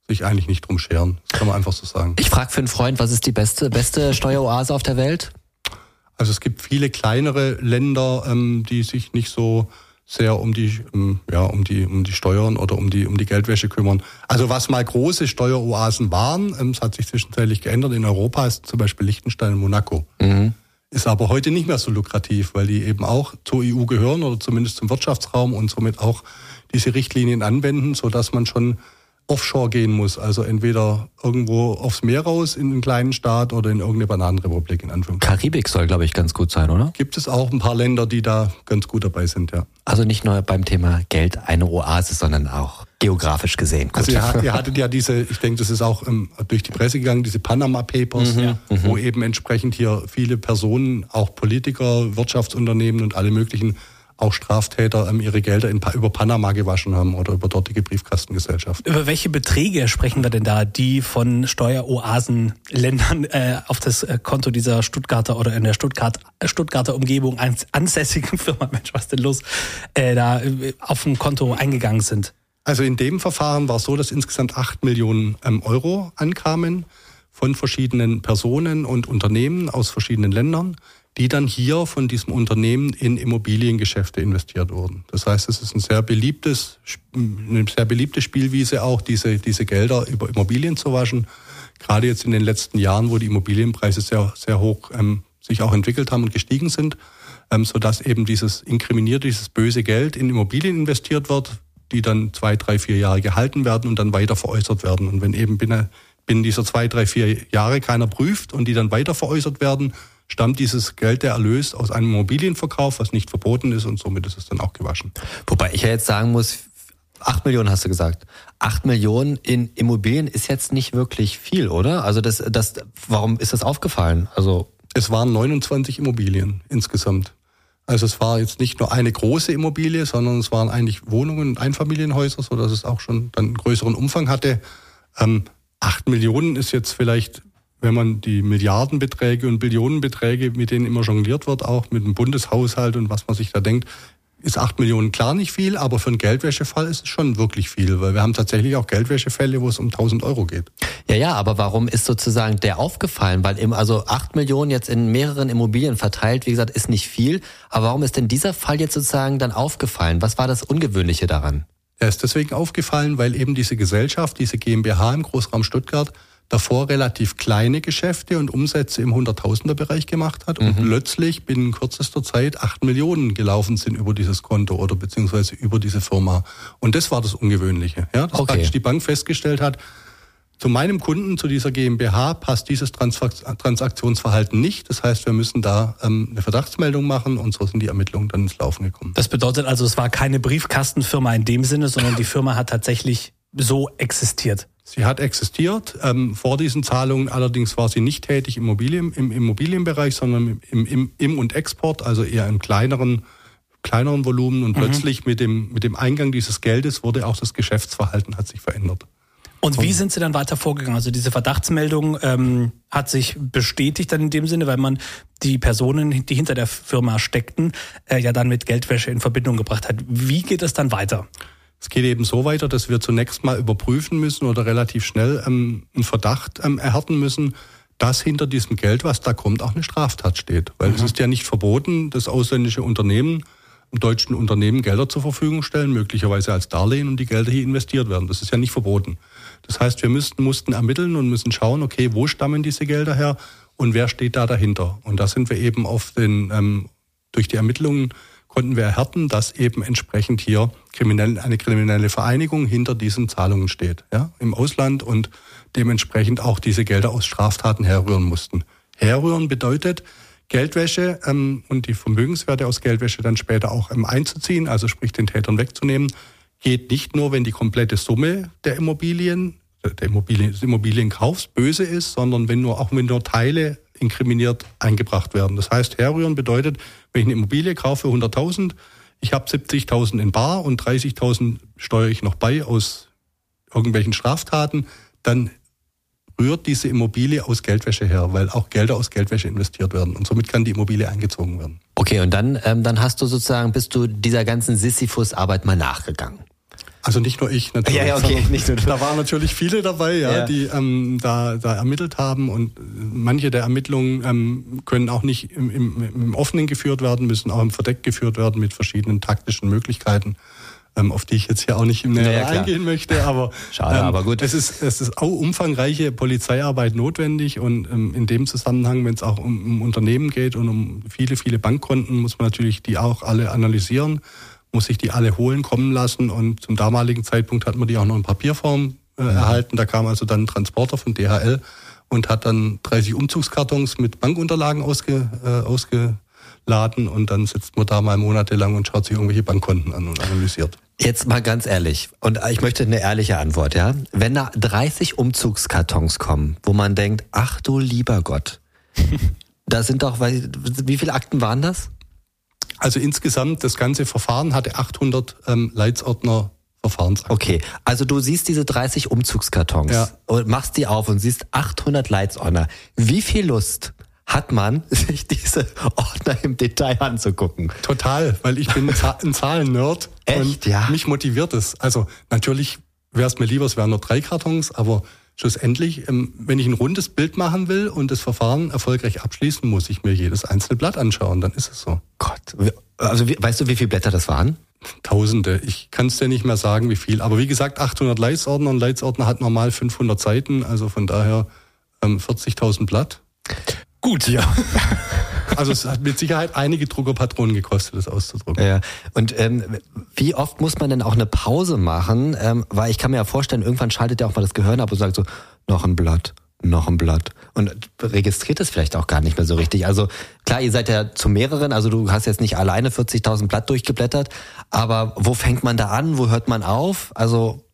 Speaker 4: sich eigentlich nicht drum scheren. Das kann man einfach so sagen.
Speaker 3: Ich frage für einen Freund, was ist die beste, beste Steueroase auf der Welt?
Speaker 4: Also es gibt viele kleinere Länder, ähm, die sich nicht so sehr um die, ähm, ja, um die, um die Steuern oder um die, um die Geldwäsche kümmern. Also was mal große Steueroasen waren, ähm, es hat sich zwischenzeitlich geändert. In Europa ist zum Beispiel Liechtenstein und Monaco. Mhm. Ist aber heute nicht mehr so lukrativ, weil die eben auch zur EU gehören oder zumindest zum Wirtschaftsraum und somit auch diese Richtlinien anwenden, so dass man schon offshore gehen muss. Also entweder irgendwo aufs Meer raus in einen kleinen Staat oder in irgendeine Bananenrepublik in Anführungszeichen.
Speaker 3: Karibik soll, glaube ich, ganz gut sein, oder?
Speaker 4: Gibt es auch ein paar Länder, die da ganz gut dabei sind, ja.
Speaker 3: Also nicht nur beim Thema Geld eine Oase, sondern auch geografisch gesehen.
Speaker 4: Gut. Also ihr, ihr hattet ja diese, ich denke, das ist auch ähm, durch die Presse gegangen, diese Panama Papers, mhm, wo eben entsprechend hier viele Personen, auch Politiker, Wirtschaftsunternehmen und alle möglichen auch Straftäter ähm, ihre Gelder in, über Panama gewaschen haben oder über dortige Briefkastengesellschaften.
Speaker 2: Über welche Beträge sprechen wir denn da, die von Steueroasenländern äh, auf das äh, Konto dieser Stuttgarter oder in der Stuttgart, Stuttgarter Umgebung ansässigen Firma, Mensch, was denn los, äh, da äh, auf dem Konto eingegangen sind?
Speaker 4: Also in dem Verfahren war es so, dass insgesamt acht Millionen ähm, Euro ankamen von verschiedenen Personen und Unternehmen aus verschiedenen Ländern die dann hier von diesem Unternehmen in Immobiliengeschäfte investiert wurden. Das heißt, es ist ein sehr beliebtes, eine sehr beliebte Spielwiese auch, diese, diese Gelder über Immobilien zu waschen. Gerade jetzt in den letzten Jahren, wo die Immobilienpreise sehr, sehr hoch ähm, sich auch entwickelt haben und gestiegen sind, ähm, sodass eben dieses inkriminierte, dieses böse Geld in Immobilien investiert wird, die dann zwei, drei, vier Jahre gehalten werden und dann weiter veräußert werden. Und wenn eben binnen, binnen dieser zwei, drei, vier Jahre keiner prüft und die dann weiter veräußert werden, stammt dieses Geld der Erlös aus einem Immobilienverkauf, was nicht verboten ist und somit ist es dann auch gewaschen.
Speaker 3: Wobei ich ja jetzt sagen muss, acht Millionen hast du gesagt. Acht Millionen in Immobilien ist jetzt nicht wirklich viel, oder? Also das, das, warum ist das aufgefallen? Also
Speaker 4: es waren 29 Immobilien insgesamt. Also es war jetzt nicht nur eine große Immobilie, sondern es waren eigentlich Wohnungen und Einfamilienhäuser, so dass es auch schon dann einen größeren Umfang hatte. Ähm, acht Millionen ist jetzt vielleicht wenn man die Milliardenbeträge und Billionenbeträge, mit denen immer jongliert wird, auch mit dem Bundeshaushalt und was man sich da denkt, ist acht Millionen klar nicht viel, aber für einen Geldwäschefall ist es schon wirklich viel, weil wir haben tatsächlich auch Geldwäschefälle, wo es um 1000 Euro geht.
Speaker 3: Ja, ja, aber warum ist sozusagen der aufgefallen? Weil eben also acht Millionen jetzt in mehreren Immobilien verteilt, wie gesagt, ist nicht viel. Aber warum ist denn dieser Fall jetzt sozusagen dann aufgefallen? Was war das Ungewöhnliche daran?
Speaker 4: Er ist deswegen aufgefallen, weil eben diese Gesellschaft, diese GmbH im Großraum Stuttgart, davor relativ kleine Geschäfte und Umsätze im Hunderttausender-Bereich gemacht hat und mhm. plötzlich binnen kürzester Zeit acht Millionen gelaufen sind über dieses Konto oder beziehungsweise über diese Firma. Und das war das Ungewöhnliche, ja, dass okay. praktisch die Bank festgestellt hat, zu meinem Kunden, zu dieser GmbH, passt dieses Transaktionsverhalten nicht. Das heißt, wir müssen da ähm, eine Verdachtsmeldung machen und so sind die Ermittlungen dann ins Laufen gekommen.
Speaker 2: Das bedeutet also, es war keine Briefkastenfirma in dem Sinne, sondern die Firma hat tatsächlich so existiert.
Speaker 4: Sie hat existiert. Ähm, vor diesen Zahlungen allerdings war sie nicht tätig im, Immobilien, im Immobilienbereich, sondern im, im, im und Export, also eher im kleineren, kleineren Volumen. Und mhm. plötzlich mit dem, mit dem Eingang dieses Geldes wurde auch das Geschäftsverhalten hat sich verändert.
Speaker 2: Und wie sind Sie dann weiter vorgegangen? Also diese Verdachtsmeldung ähm, hat sich bestätigt dann in dem Sinne, weil man die Personen, die hinter der Firma steckten, äh, ja dann mit Geldwäsche in Verbindung gebracht hat. Wie geht es dann weiter?
Speaker 4: Es geht eben so weiter, dass wir zunächst mal überprüfen müssen oder relativ schnell ähm, einen Verdacht ähm, erhärten müssen, dass hinter diesem Geld, was da kommt, auch eine Straftat steht. Weil mhm. es ist ja nicht verboten, dass ausländische Unternehmen deutschen Unternehmen Gelder zur Verfügung stellen, möglicherweise als Darlehen und die Gelder hier investiert werden. Das ist ja nicht verboten. Das heißt, wir müssten, mussten ermitteln und müssen schauen, okay, wo stammen diese Gelder her und wer steht da dahinter. Und da sind wir eben auf den, ähm, durch die Ermittlungen konnten wir erhärten, dass eben entsprechend hier kriminell, eine kriminelle Vereinigung hinter diesen Zahlungen steht, ja, im Ausland und dementsprechend auch diese Gelder aus Straftaten herrühren mussten. Herrühren bedeutet, Geldwäsche ähm, und die Vermögenswerte aus Geldwäsche dann später auch ähm, einzuziehen, also sprich den Tätern wegzunehmen, geht nicht nur, wenn die komplette Summe der Immobilien, der Immobilien, des Immobilienkaufs böse ist, sondern wenn nur auch wenn nur Teile inkriminiert eingebracht werden. Das heißt, herrühren bedeutet, wenn ich eine Immobilie kaufe 100.000, ich habe 70.000 in Bar und 30.000 steuere ich noch bei aus irgendwelchen Straftaten, dann rührt diese Immobilie aus Geldwäsche her, weil auch Gelder aus Geldwäsche investiert werden und somit kann die Immobilie eingezogen werden.
Speaker 3: Okay, und dann, ähm, dann hast du sozusagen, bist du dieser ganzen Sisyphus-Arbeit mal nachgegangen.
Speaker 4: Also nicht nur ich natürlich.
Speaker 3: Ja, ja, okay, nicht nur du.
Speaker 4: Da waren natürlich viele dabei, ja,
Speaker 3: Ja.
Speaker 4: die ähm, da, da ermittelt haben und äh, manche der Ermittlungen ähm, können auch nicht im, im, im Offenen geführt werden, müssen auch im Verdeck geführt werden mit verschiedenen taktischen Möglichkeiten, ähm, auf die ich jetzt hier auch nicht näher
Speaker 3: Ja, ja, klar.
Speaker 4: eingehen möchte. Aber
Speaker 3: Schade,
Speaker 4: ähm,
Speaker 3: aber gut.
Speaker 4: Es ist, es ist auch umfangreiche Polizeiarbeit notwendig und ähm, in dem Zusammenhang, wenn es auch um, um Unternehmen geht und um viele, viele Bankkonten, muss man natürlich die auch alle analysieren muss sich die alle holen, kommen lassen und zum damaligen Zeitpunkt hat man die auch noch in Papierform äh, erhalten. Da kam also dann ein Transporter von DHL und hat dann 30 Umzugskartons mit Bankunterlagen ausge, äh, ausgeladen und dann sitzt man da mal monatelang und schaut sich irgendwelche Bankkonten an und analysiert.
Speaker 3: Jetzt mal ganz ehrlich, und ich möchte eine ehrliche Antwort, ja? Wenn da 30 Umzugskartons kommen, wo man denkt, ach du lieber Gott, da sind doch, wie viele Akten waren das?
Speaker 4: Also insgesamt, das ganze Verfahren hatte 800 ähm, Leitsordner.
Speaker 3: Okay, also du siehst diese 30 Umzugskartons
Speaker 4: Ja.
Speaker 3: und machst die auf und siehst 800 Leitsordner. Wie viel Lust hat man, sich diese Ordner im Detail anzugucken?
Speaker 4: Total, weil ich bin ein Zahlennerd
Speaker 3: Echt?
Speaker 4: und
Speaker 3: Ja.
Speaker 4: mich motiviert es. Also natürlich wäre es mir lieber, es wären nur drei Kartons, aber schlussendlich, ähm, wenn ich ein rundes Bild machen will und das Verfahren erfolgreich abschließen, muss ich mir jedes einzelne Blatt anschauen, dann ist es so.
Speaker 3: Gott, also weißt du, wie viele Blätter das waren?
Speaker 4: Tausende. Ich kann es dir nicht mehr sagen, wie viel. Aber wie gesagt, 800 Leitsordner. Ein Leitsordner hat normal 500 Seiten, also von daher ähm, 40.000 Blatt.
Speaker 2: Gut, ja.
Speaker 4: Also es hat mit Sicherheit einige Druckerpatronen gekostet, das auszudrucken.
Speaker 3: Ja. Und ähm, wie oft muss man denn auch eine Pause machen? Ähm, weil ich kann mir ja vorstellen, irgendwann schaltet ja auch mal das Gehirn ab und sagt so, noch ein Blatt, noch ein Blatt. Und registriert es vielleicht auch gar nicht mehr so richtig. Also klar, ihr seid ja zu mehreren, also du hast jetzt nicht alleine 40.000 Blatt durchgeblättert, aber wo fängt man da an, wo hört man auf? Also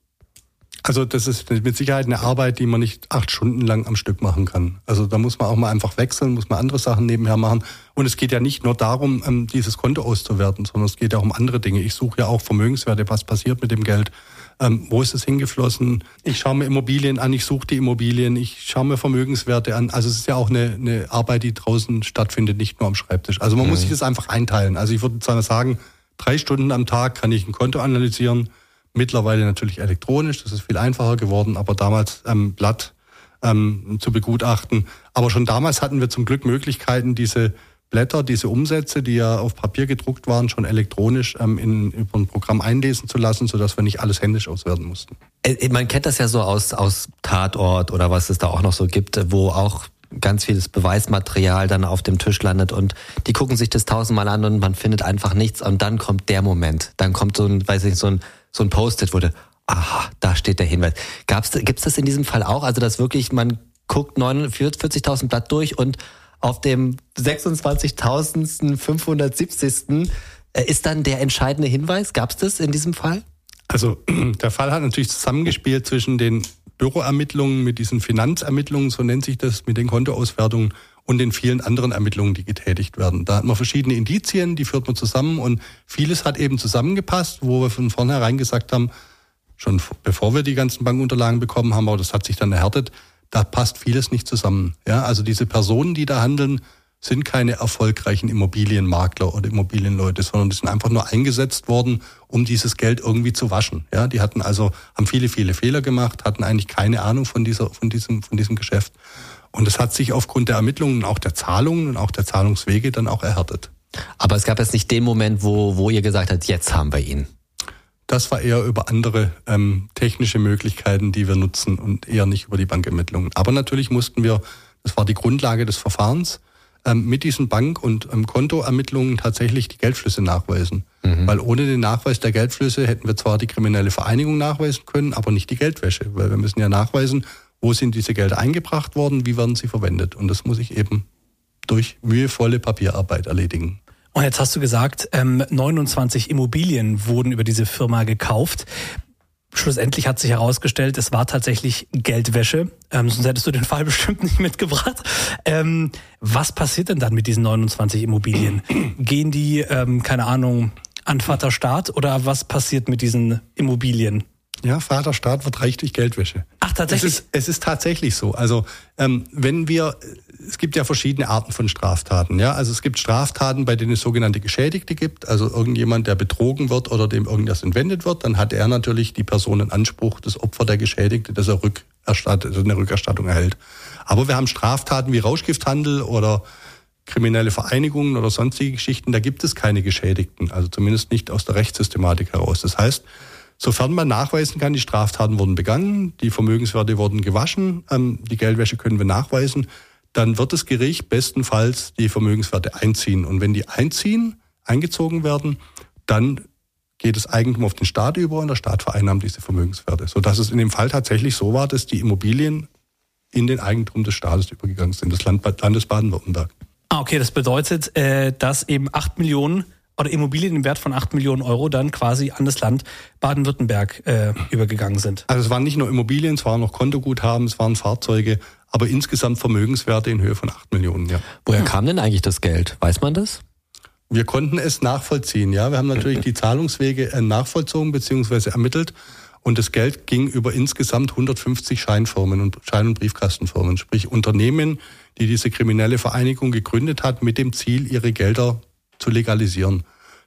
Speaker 4: Also das ist mit Sicherheit eine Arbeit, die man nicht acht Stunden lang am Stück machen kann. Also da muss man auch mal einfach wechseln, muss man andere Sachen nebenher machen. Und es geht ja nicht nur darum, ähm, dieses Konto auszuwerten, sondern es geht ja auch um andere Dinge. Ich suche ja auch Vermögenswerte, was passiert mit dem Geld, ähm, wo ist es hingeflossen. Ich schaue mir Immobilien an, ich suche die Immobilien, ich schaue mir Vermögenswerte an. Also es ist ja auch eine, eine Arbeit, die draußen stattfindet, nicht nur am Schreibtisch. Also man muss sich das einfach einteilen. Also ich würde zwar sagen, drei Stunden am Tag kann ich ein Konto analysieren. Mittlerweile natürlich elektronisch, das ist viel einfacher geworden, aber damals ähm, Blatt ähm, zu begutachten. Aber schon damals hatten wir zum Glück Möglichkeiten, diese Blätter, diese Umsätze, die ja auf Papier gedruckt waren, schon elektronisch ähm, in, über ein Programm einlesen zu lassen, sodass wir nicht alles händisch auswerten mussten.
Speaker 3: Äh, Man kennt das ja so aus, aus Tatort oder was es da auch noch so gibt, wo auch ganz vieles Beweismaterial dann auf dem Tisch landet und die gucken sich das tausendmal an und man findet einfach nichts und dann kommt der Moment. Dann kommt so ein, weiß ich so ein, so ein Post-it, du, aha, da steht der Hinweis. Gab's, gibt's das in diesem Fall auch? Also, dass wirklich man guckt 49 40.000 Blatt durch und auf dem 26.570. äh, ist dann der entscheidende Hinweis? Gab's das in diesem Fall?
Speaker 4: Also der Fall hat natürlich zusammengespielt zwischen den Büroermittlungen mit diesen Finanzermittlungen, so nennt sich das, mit den Kontoauswertungen und den vielen anderen Ermittlungen, die getätigt werden. Da hat man verschiedene Indizien, die führt man zusammen und vieles hat eben zusammengepasst, wo wir von vornherein gesagt haben, schon bevor wir die ganzen Bankunterlagen bekommen haben, aber das hat sich dann erhärtet, da passt vieles nicht zusammen. Ja, also diese Personen, die da handeln, sind keine erfolgreichen Immobilienmakler oder Immobilienleute, sondern die sind einfach nur eingesetzt worden, um dieses Geld irgendwie zu waschen. Ja, die hatten also, haben viele, viele Fehler gemacht, hatten eigentlich keine Ahnung von dieser, von diesem, von diesem Geschäft. Und es hat sich aufgrund der Ermittlungen, auch der Zahlungen und auch der Zahlungswege dann auch erhärtet.
Speaker 3: Aber es gab jetzt nicht den Moment, wo, wo ihr gesagt habt, jetzt haben wir ihn.
Speaker 4: Das war eher über andere ähm, technische Möglichkeiten, die wir nutzen und eher nicht über die Bankermittlungen. Aber natürlich mussten wir, das war die Grundlage des Verfahrens, ähm, mit diesen Bank- und ähm, Kontoermittlungen tatsächlich die Geldflüsse nachweisen. Weil ohne den Nachweis der Geldflüsse hätten wir zwar die kriminelle Vereinigung nachweisen können, aber nicht die Geldwäsche. Weil wir müssen ja nachweisen, wo sind diese Gelder eingebracht worden, wie werden sie verwendet. Und das muss ich eben durch mühevolle Papierarbeit erledigen.
Speaker 2: Und jetzt hast du gesagt, 29 ähm, Immobilien wurden über diese Firma gekauft. Schlussendlich hat sich herausgestellt, es war tatsächlich Geldwäsche. Ähm, sonst hättest du den Fall bestimmt nicht mitgebracht. Ähm, was passiert denn dann mit diesen 29 Immobilien? Gehen die, keine Ahnung, an Vater Staat oder was passiert mit diesen Immobilien?
Speaker 4: Ja, Vater Staat wird reich durch Geldwäsche.
Speaker 2: Ach, tatsächlich?
Speaker 4: Es ist, es ist tatsächlich so. Also ähm, wenn wir, es gibt ja verschiedene Arten von Straftaten. Ja, also es gibt Straftaten, bei denen es sogenannte Geschädigte gibt. Also irgendjemand, der betrogen wird oder dem irgendwas entwendet wird, dann hat er natürlich die Person in Anspruch, das Opfer der Geschädigte, dass er rückerstattet, also eine Rückerstattung erhält. Aber wir haben Straftaten wie Rauschgifthandel oder kriminelle Vereinigungen oder sonstige Geschichten, da gibt es keine Geschädigten, also zumindest nicht aus der Rechtssystematik heraus. Das heißt, Sofern man nachweisen kann, die Straftaten wurden begangen, die Vermögenswerte wurden gewaschen, ähm, die Geldwäsche können wir nachweisen, dann wird das Gericht bestenfalls die Vermögenswerte einziehen. Und wenn die einziehen, eingezogen werden, dann geht das Eigentum auf den Staat über und der Staat vereinnahmt diese Vermögenswerte. Sodass es in dem Fall tatsächlich so war, dass die Immobilien in den Eigentum des Staates übergegangen sind, des Land Landes Baden-Württemberg.
Speaker 2: Ah, okay, das bedeutet, äh, dass eben acht Millionen oder Immobilien im Wert von 8 Millionen Euro dann quasi an das Land Baden-Württemberg äh, übergegangen sind.
Speaker 4: Also es waren nicht nur Immobilien, es waren noch Kontoguthaben, es waren Fahrzeuge, aber insgesamt Vermögenswerte in Höhe von 8 Millionen, ja.
Speaker 3: Woher kam denn eigentlich das Geld? Weiß man das?
Speaker 4: Wir konnten es nachvollziehen, ja. Wir haben natürlich die Zahlungswege äh, nachvollzogen bzw. ermittelt. Und das Geld ging über insgesamt 150 Scheinfirmen und Schein- und Briefkastenfirmen, sprich Unternehmen, die diese kriminelle Vereinigung gegründet hat, mit dem Ziel, ihre Gelder zu legalisieren,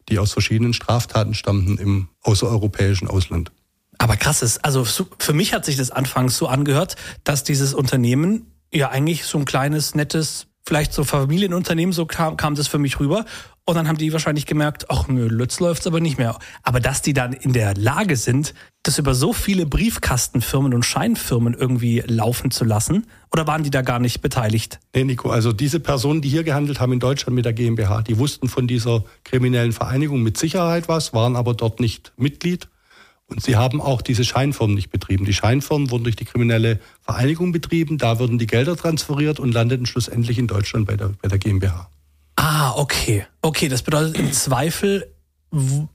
Speaker 4: die aus verschiedenen Straftaten stammten im außereuropäischen Ausland.
Speaker 2: Aber krass ist, also für mich hat sich das anfangs so angehört, dass dieses Unternehmen ja eigentlich so ein kleines, nettes, vielleicht so Familienunternehmen, so kam, kam das für mich rüber. Und dann haben die wahrscheinlich gemerkt, ach nö, Lütz läuft's aber nicht mehr. Aber dass die dann in der Lage sind, das über so viele Briefkastenfirmen und Scheinfirmen irgendwie laufen zu lassen, oder waren die da gar nicht beteiligt?
Speaker 4: Nee, Nico, also diese Personen, die hier gehandelt haben in Deutschland mit der GmbH, die wussten von dieser kriminellen Vereinigung mit Sicherheit was, waren aber dort nicht Mitglied. Und sie haben auch diese Scheinfirmen nicht betrieben. Die Scheinfirmen wurden durch die kriminelle Vereinigung betrieben, da wurden die Gelder transferiert und landeten schlussendlich in Deutschland bei der, bei der GmbH.
Speaker 2: Ah, okay. Okay, das bedeutet im Zweifel,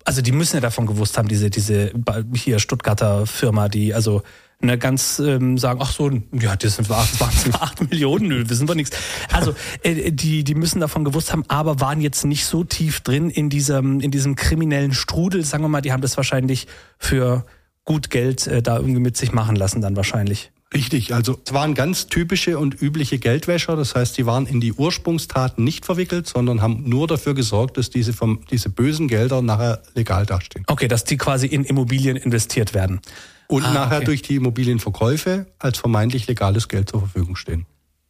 Speaker 2: also die müssen ja davon gewusst haben, diese, diese hier Stuttgarter Firma, die also ne, ganz ähm, sagen, ach so, ja, das sind acht, acht Millionen, nö, wissen wir nichts. Also äh, die, die müssen davon gewusst haben, aber waren jetzt nicht so tief drin in diesem, in diesem kriminellen Strudel, sagen wir mal, die haben das wahrscheinlich für gut Geld äh, da irgendwie mit sich machen lassen dann wahrscheinlich.
Speaker 4: Richtig, also es waren ganz typische und übliche Geldwäscher, das heißt, die waren in die Ursprungstaten nicht verwickelt, sondern haben nur dafür gesorgt, dass diese, vom, diese bösen Gelder nachher legal dastehen.
Speaker 2: Okay, dass die quasi in Immobilien investiert werden.
Speaker 4: Und ah, nachher okay. durch die Immobilienverkäufe als vermeintlich legales Geld zur Verfügung stehen.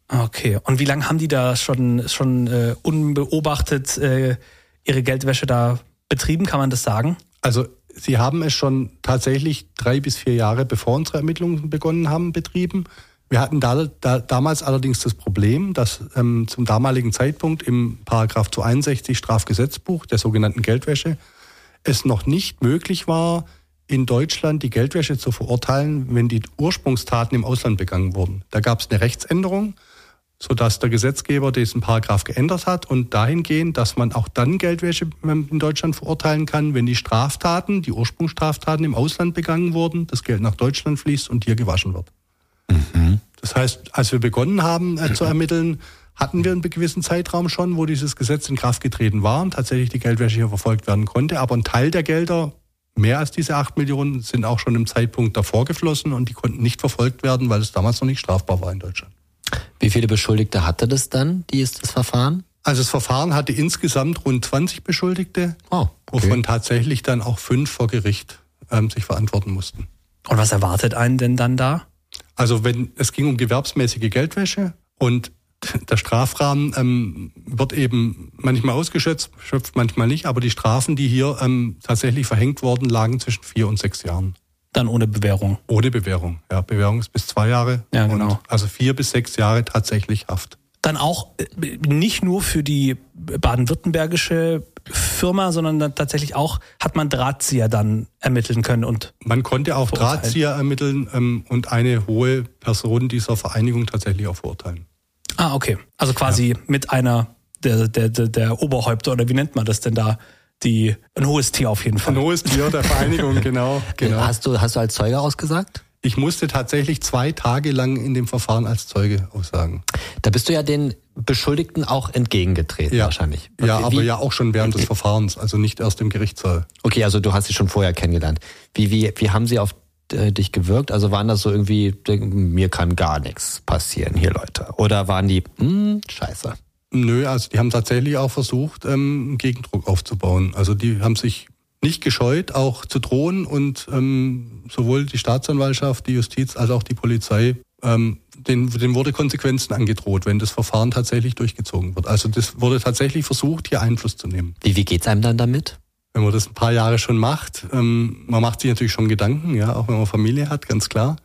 Speaker 2: Okay, und wie lange haben die da schon, schon äh, unbeobachtet äh, ihre Geldwäsche da betrieben, kann man das sagen?
Speaker 4: Also Sie haben es schon tatsächlich drei bis vier Jahre bevor unsere Ermittlungen begonnen haben betrieben. Wir hatten da, da damals allerdings das Problem, dass ähm, zum damaligen Zeitpunkt im Paragraph 261 Strafgesetzbuch der sogenannten Geldwäsche es noch nicht möglich war, in Deutschland die Geldwäsche zu verurteilen, wenn die Ursprungstaten im Ausland begangen wurden. Da gab es eine Rechtsänderung sodass der Gesetzgeber diesen Paragraph geändert hat und dahingehend, dass man auch dann Geldwäsche in Deutschland verurteilen kann, wenn die Straftaten, die Ursprungsstraftaten im Ausland begangen wurden, das Geld nach Deutschland fließt und hier gewaschen wird. Mhm. Das heißt, als wir begonnen haben äh, zu ermitteln, hatten wir einen gewissen Zeitraum schon, wo dieses Gesetz in Kraft getreten war und tatsächlich die Geldwäsche hier verfolgt werden konnte. Aber ein Teil der Gelder, mehr als diese acht Millionen, sind auch schon im Zeitpunkt davor geflossen und die konnten nicht verfolgt werden, weil es damals noch nicht strafbar war in Deutschland.
Speaker 3: Wie viele Beschuldigte hatte das dann, die ist das Verfahren?
Speaker 4: Also das Verfahren hatte insgesamt rund 20 Beschuldigte, oh, okay. wovon tatsächlich dann auch fünf vor Gericht ähm, sich verantworten mussten.
Speaker 2: Und was erwartet einen denn dann da?
Speaker 4: Also wenn es ging um gewerbsmäßige Geldwäsche und der Strafrahmen ähm, wird eben manchmal ausgeschöpft, schöpft manchmal nicht, aber die Strafen, die hier ähm, tatsächlich verhängt wurden, lagen zwischen vier und sechs Jahren.
Speaker 2: Dann ohne Bewährung.
Speaker 4: Ohne Bewährung. Ja, Bewährung ist bis zwei Jahre.
Speaker 2: Ja, genau.
Speaker 4: also vier bis sechs Jahre tatsächlich Haft.
Speaker 2: Dann auch äh, nicht nur für die baden-württembergische Firma, sondern dann tatsächlich auch hat man Drahtzieher dann ermitteln können und
Speaker 4: man konnte auch Drahtzieher ermitteln ähm, und eine hohe Person dieser Vereinigung tatsächlich auch verurteilen.
Speaker 2: Ah, okay. Also quasi ja. mit einer der, der, der, der Oberhäupter oder wie nennt man das denn da? Die, ein hohes Tier auf jeden Fall.
Speaker 4: Ein hohes Tier der Vereinigung, genau, genau.
Speaker 3: Hast du, hast du als Zeuge ausgesagt?
Speaker 4: Ich musste tatsächlich zwei Tage lang in dem Verfahren als Zeuge aussagen.
Speaker 3: Da bist du ja den Beschuldigten auch entgegengetreten
Speaker 4: ja.
Speaker 3: wahrscheinlich.
Speaker 4: Ja, aber ja auch schon während des Verfahrens, also nicht erst im Gerichtssaal.
Speaker 3: Okay, also du hast sie schon vorher kennengelernt. Wie, wie, wie haben sie auf äh, dich gewirkt? Also waren das so irgendwie, mir kann gar nichts passieren hier, Leute? Oder waren die, hm, scheiße?
Speaker 4: Nö, also die haben tatsächlich auch versucht, ähm, Gegendruck aufzubauen. Also die haben sich nicht gescheut, auch zu drohen und ähm, sowohl die Staatsanwaltschaft, die Justiz als auch die Polizei, ähm, den, den wurde Konsequenzen angedroht, wenn das Verfahren tatsächlich durchgezogen wird. Also das wurde tatsächlich versucht, hier Einfluss zu nehmen.
Speaker 3: Wie, wie geht's einem dann damit?
Speaker 4: Wenn man das ein paar Jahre schon macht, ähm, man macht sich natürlich schon Gedanken, ja, auch wenn man Familie hat, ganz klar.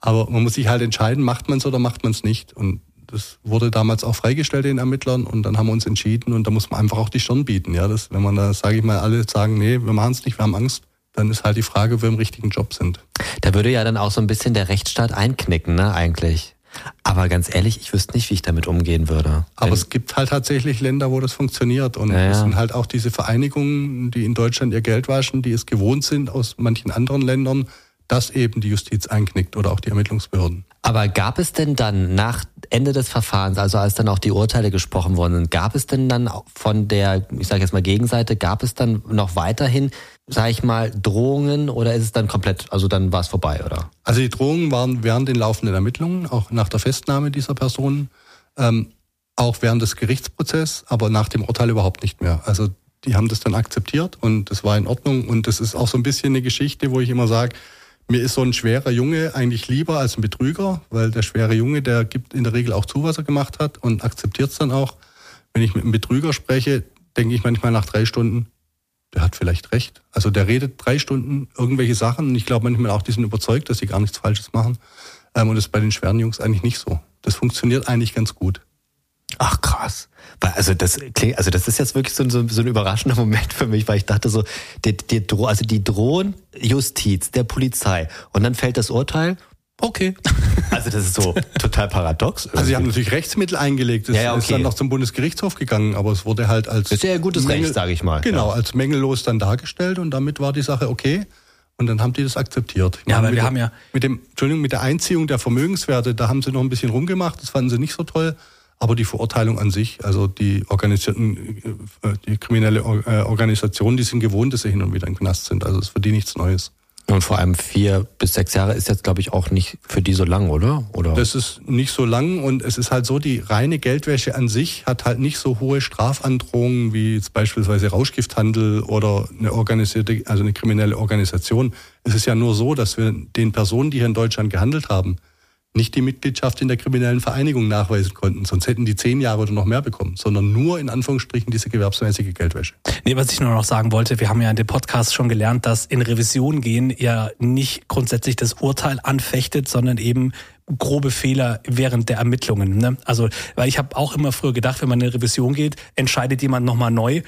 Speaker 4: Aber man muss sich halt entscheiden, macht man es oder macht man es nicht. Und das wurde damals auch freigestellt den Ermittlern und dann haben wir uns entschieden und da muss man einfach auch die Stirn bieten. Ja, das, wenn man da, sage ich mal, alle sagen, nee, wir machen es nicht, wir haben Angst, dann ist halt die Frage, ob wir im richtigen Job sind.
Speaker 3: Da würde ja dann auch so ein bisschen der Rechtsstaat einknicken, ne, eigentlich. Aber ganz ehrlich, ich wüsste nicht, wie ich damit umgehen würde.
Speaker 4: Aber es gibt halt tatsächlich Länder, wo das funktioniert. Und ja, ja. es sind halt auch diese Vereinigungen, die in Deutschland ihr Geld waschen, die es gewohnt sind aus manchen anderen Ländern, dass eben die Justiz einknickt oder auch die Ermittlungsbehörden.
Speaker 3: Aber gab es denn dann nach Ende des Verfahrens, also als dann auch die Urteile gesprochen worden sind, gab es denn dann von der, ich sage jetzt mal Gegenseite, gab es dann noch weiterhin, sage ich mal, Drohungen oder ist es dann komplett, also dann war es vorbei, oder?
Speaker 4: Also die Drohungen waren während den laufenden Ermittlungen, auch nach der Festnahme dieser Personen, ähm, auch während des Gerichtsprozesses, aber nach dem Urteil überhaupt nicht mehr. Also die haben das dann akzeptiert und das war in Ordnung und das ist auch so ein bisschen eine Geschichte, wo ich immer sage, mir ist so ein schwerer Junge eigentlich lieber als ein Betrüger, weil der schwere Junge, der gibt in der Regel auch zu, was er gemacht hat und akzeptiert es dann auch. Wenn ich mit einem Betrüger spreche, denke ich manchmal nach drei Stunden, der hat vielleicht recht. Also der redet drei Stunden irgendwelche Sachen und ich glaube manchmal auch, die sind überzeugt, dass sie gar nichts Falsches machen. Ähm, und das ist bei den schweren Jungs eigentlich nicht so. Das funktioniert eigentlich ganz gut.
Speaker 3: Ach krass. Also das klingt, also das ist jetzt wirklich so, so, so ein überraschender Moment für mich, weil ich dachte so, die, die, also die drohen Justiz, der Polizei und dann fällt das Urteil. Okay. Also das ist so total paradox.
Speaker 4: Irgendwie. Also sie haben natürlich Rechtsmittel eingelegt. Es ja, ja, okay. ist dann noch zum Bundesgerichtshof gegangen, aber es wurde halt als
Speaker 3: das ist ja ein gutes Mängel, Recht, sage ich mal.
Speaker 4: Genau, ja. als mängellos dann dargestellt und damit war die Sache okay. Und dann haben die das akzeptiert.
Speaker 2: Ich ja, aber wir haben ja
Speaker 4: mit dem Entschuldigung mit der Einziehung der Vermögenswerte, da haben sie noch ein bisschen rumgemacht. Das fanden sie nicht so toll. Aber die Verurteilung an sich, also die organisierten, äh, die kriminelle äh, Organisation, die sind gewohnt, dass sie hin und wieder im Knast sind. Also es ist für die nichts Neues.
Speaker 3: Und vor allem vier bis sechs Jahre ist jetzt, glaube ich, auch nicht für die so lang, oder? oder?
Speaker 4: Das ist nicht so lang und es ist halt so, die reine Geldwäsche an sich hat halt nicht so hohe Strafandrohungen wie jetzt beispielsweise Rauschgifthandel oder eine organisierte, also eine kriminelle Organisation. Es ist ja nur so, dass wir den Personen, die hier in Deutschland gehandelt haben, nicht die Mitgliedschaft in der kriminellen Vereinigung nachweisen konnten, sonst hätten die zehn Jahre oder noch mehr bekommen, sondern nur in Anführungsstrichen diese gewerbsmäßige Geldwäsche.
Speaker 2: Nee, was ich nur noch sagen wollte, wir haben ja in dem Podcast schon gelernt, dass in Revision gehen ja nicht grundsätzlich das Urteil anfechtet, sondern eben grobe Fehler während der Ermittlungen. Ne? Also, weil ich habe auch immer früher gedacht, wenn man in eine Revision geht, entscheidet jemand nochmal neu,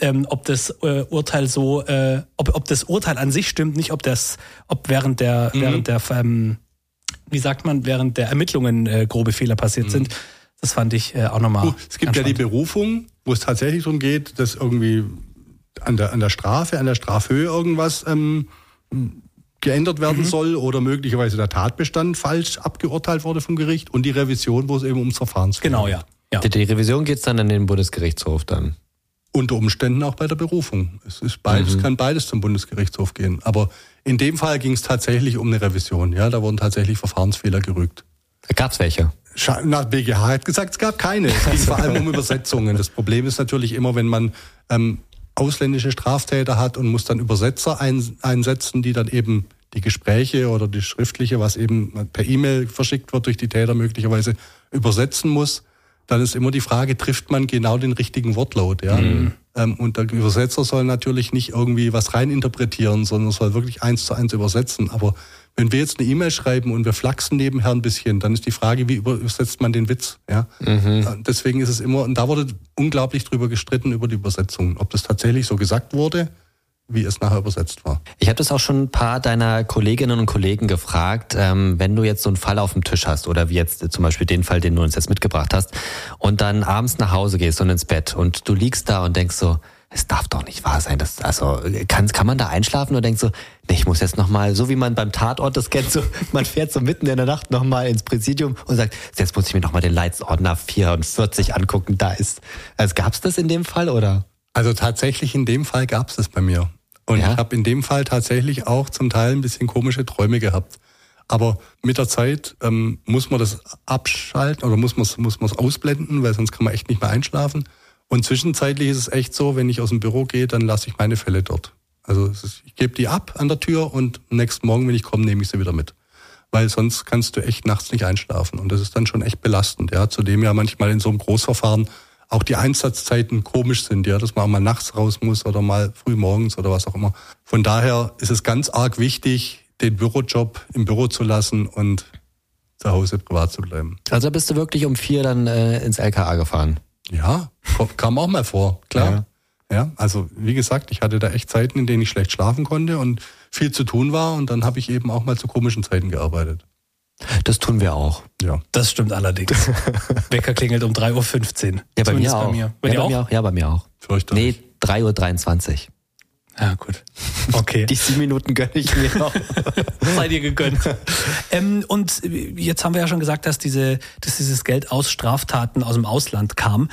Speaker 2: ähm, ob das äh, Urteil so, äh, ob, ob das Urteil an sich stimmt, nicht ob das, ob während der, mhm. während der ähm, wie sagt man, während der Ermittlungen äh, grobe Fehler passiert mhm. sind. Das fand ich äh, auch nochmal.
Speaker 4: Es gibt ja die Berufung, wo es tatsächlich darum geht, dass irgendwie an der, an der Strafe, an der Strafhöhe irgendwas ähm, geändert werden mhm. soll oder möglicherweise der Tatbestand falsch abgeurteilt wurde vom Gericht und die Revision, wo es eben ums Verfahrens
Speaker 2: geht. Genau, ja. ja.
Speaker 3: Die, die Revision geht es dann an den Bundesgerichtshof dann.
Speaker 4: Unter Umständen auch bei der Berufung. Es ist beides, mhm. kann beides zum Bundesgerichtshof gehen. Aber in dem Fall ging es tatsächlich um eine Revision. Ja, da wurden tatsächlich Verfahrensfehler gerügt.
Speaker 3: Gab es welche?
Speaker 4: Na, BGH hat gesagt, es gab keine. Es ging vor allem um Übersetzungen. Das Problem ist natürlich immer, wenn man ähm, ausländische Straftäter hat und muss dann Übersetzer ein, einsetzen, die dann eben die Gespräche oder die schriftliche, was eben per E-Mail verschickt wird durch die Täter möglicherweise übersetzen muss dann ist immer die Frage, trifft man genau den richtigen Wortlaut, ja? Mhm. Ähm, und der Übersetzer soll natürlich nicht irgendwie was reininterpretieren, sondern soll wirklich eins zu eins übersetzen. Aber wenn wir jetzt eine E-Mail schreiben und wir flachsen nebenher ein bisschen, dann ist die Frage, wie übersetzt man den Witz, ja? Mhm. Äh, deswegen ist es immer, und da wurde unglaublich drüber gestritten über die Übersetzung. Ob das tatsächlich so gesagt wurde, wie es nachher übersetzt war.
Speaker 3: Ich habe das auch schon ein paar deiner Kolleginnen und Kollegen gefragt, ähm, wenn du jetzt so einen Fall auf dem Tisch hast oder wie jetzt zum Beispiel den Fall, den du uns jetzt mitgebracht hast und dann abends nach Hause gehst und ins Bett und du liegst da und denkst so, es darf doch nicht wahr sein. Das, also kann, kann man da einschlafen und denkt so, nee, ich muss jetzt nochmal, so wie man beim Tatort das kennt, so, man fährt so mitten in der Nacht nochmal ins Präsidium und sagt, jetzt muss ich mir nochmal den Leitsordner 44 angucken, da ist. Also gab's das in dem Fall oder?
Speaker 4: Also tatsächlich in dem Fall gab's das bei mir. Und ja? ich habe in dem Fall tatsächlich auch zum Teil ein bisschen komische Träume gehabt. Aber mit der Zeit ähm, muss man das abschalten oder muss man es muss man's ausblenden, weil sonst kann man echt nicht mehr einschlafen. Und zwischenzeitlich ist es echt so, wenn ich aus dem Büro gehe, dann lasse ich meine Fälle dort. Also ist, ich gebe die ab an der Tür und nächsten Morgen, wenn ich komme, nehme ich sie wieder mit. Weil sonst kannst du echt nachts nicht einschlafen. Und das ist dann schon echt belastend. Ja, zudem ja manchmal in so einem Großverfahren auch die Einsatzzeiten komisch sind, ja, dass man auch mal nachts raus muss oder mal früh morgens oder was auch immer. Von daher ist es ganz arg wichtig, den Bürojob im Büro zu lassen und zu Hause privat zu bleiben.
Speaker 3: Also bist du wirklich um vier dann äh, ins LKA gefahren?
Speaker 4: Ja, kam auch mal vor, klar. Ja. ja, also wie gesagt, ich hatte da echt Zeiten, in denen ich schlecht schlafen konnte und viel zu tun war und dann habe ich eben auch mal zu komischen Zeiten gearbeitet.
Speaker 3: Das tun wir auch.
Speaker 2: Ja. Das stimmt allerdings. Wecker klingelt um 3.15
Speaker 3: Uhr. Ja, bei mir auch. Bei mir. Bei ja, bei mir auch. Ja, bei mir auch. Nee, 3.23 Uhr.
Speaker 2: Ja, gut. Okay.
Speaker 3: Die sieben Minuten gönne ich mir noch.
Speaker 2: Sei dir gegönnt. Ähm, und jetzt haben wir ja schon gesagt, dass, diese, dass dieses Geld aus Straftaten aus dem Ausland kam.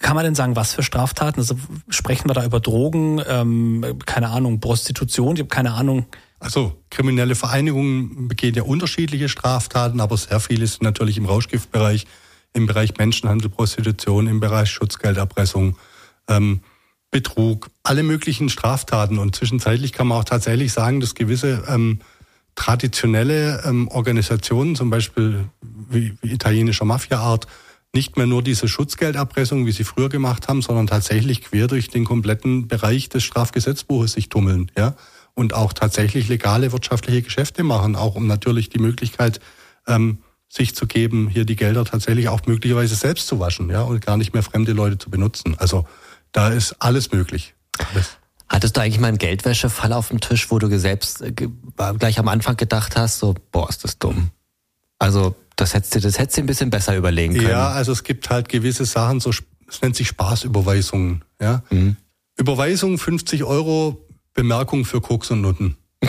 Speaker 2: Kann man denn sagen, was für Straftaten? Also sprechen wir da über Drogen, ähm, keine Ahnung, Prostitution? Ich habe keine Ahnung.
Speaker 4: Also kriminelle Vereinigungen begehen ja unterschiedliche Straftaten, aber sehr viele sind natürlich im Rauschgiftbereich, im Bereich Menschenhandel, Prostitution, im Bereich Schutzgelderpressung, ähm, Betrug, alle möglichen Straftaten. Und zwischenzeitlich kann man auch tatsächlich sagen, dass gewisse ähm, traditionelle ähm, Organisationen, zum Beispiel wie, wie italienischer Mafia-Art, nicht mehr nur diese Schutzgelderpressung, wie sie früher gemacht haben, sondern tatsächlich quer durch den kompletten Bereich des Strafgesetzbuches sich tummeln. Ja? Und auch tatsächlich legale wirtschaftliche Geschäfte machen, auch um natürlich die Möglichkeit ähm, sich zu geben, hier die Gelder tatsächlich auch möglicherweise selbst zu waschen, ja, und gar nicht mehr fremde Leute zu benutzen. Also da ist alles möglich. Alles.
Speaker 3: Hattest du eigentlich mal einen Geldwäschefall auf dem Tisch, wo du selbst äh, gleich am Anfang gedacht hast, so, boah, ist das dumm? Also, das hättest du, das hättest du ein bisschen besser überlegen können.
Speaker 4: Ja, also es gibt halt gewisse Sachen, so, es nennt sich Spaßüberweisungen, ja. Mhm. Überweisung 50 Euro Bemerkung für Koks und Nutten.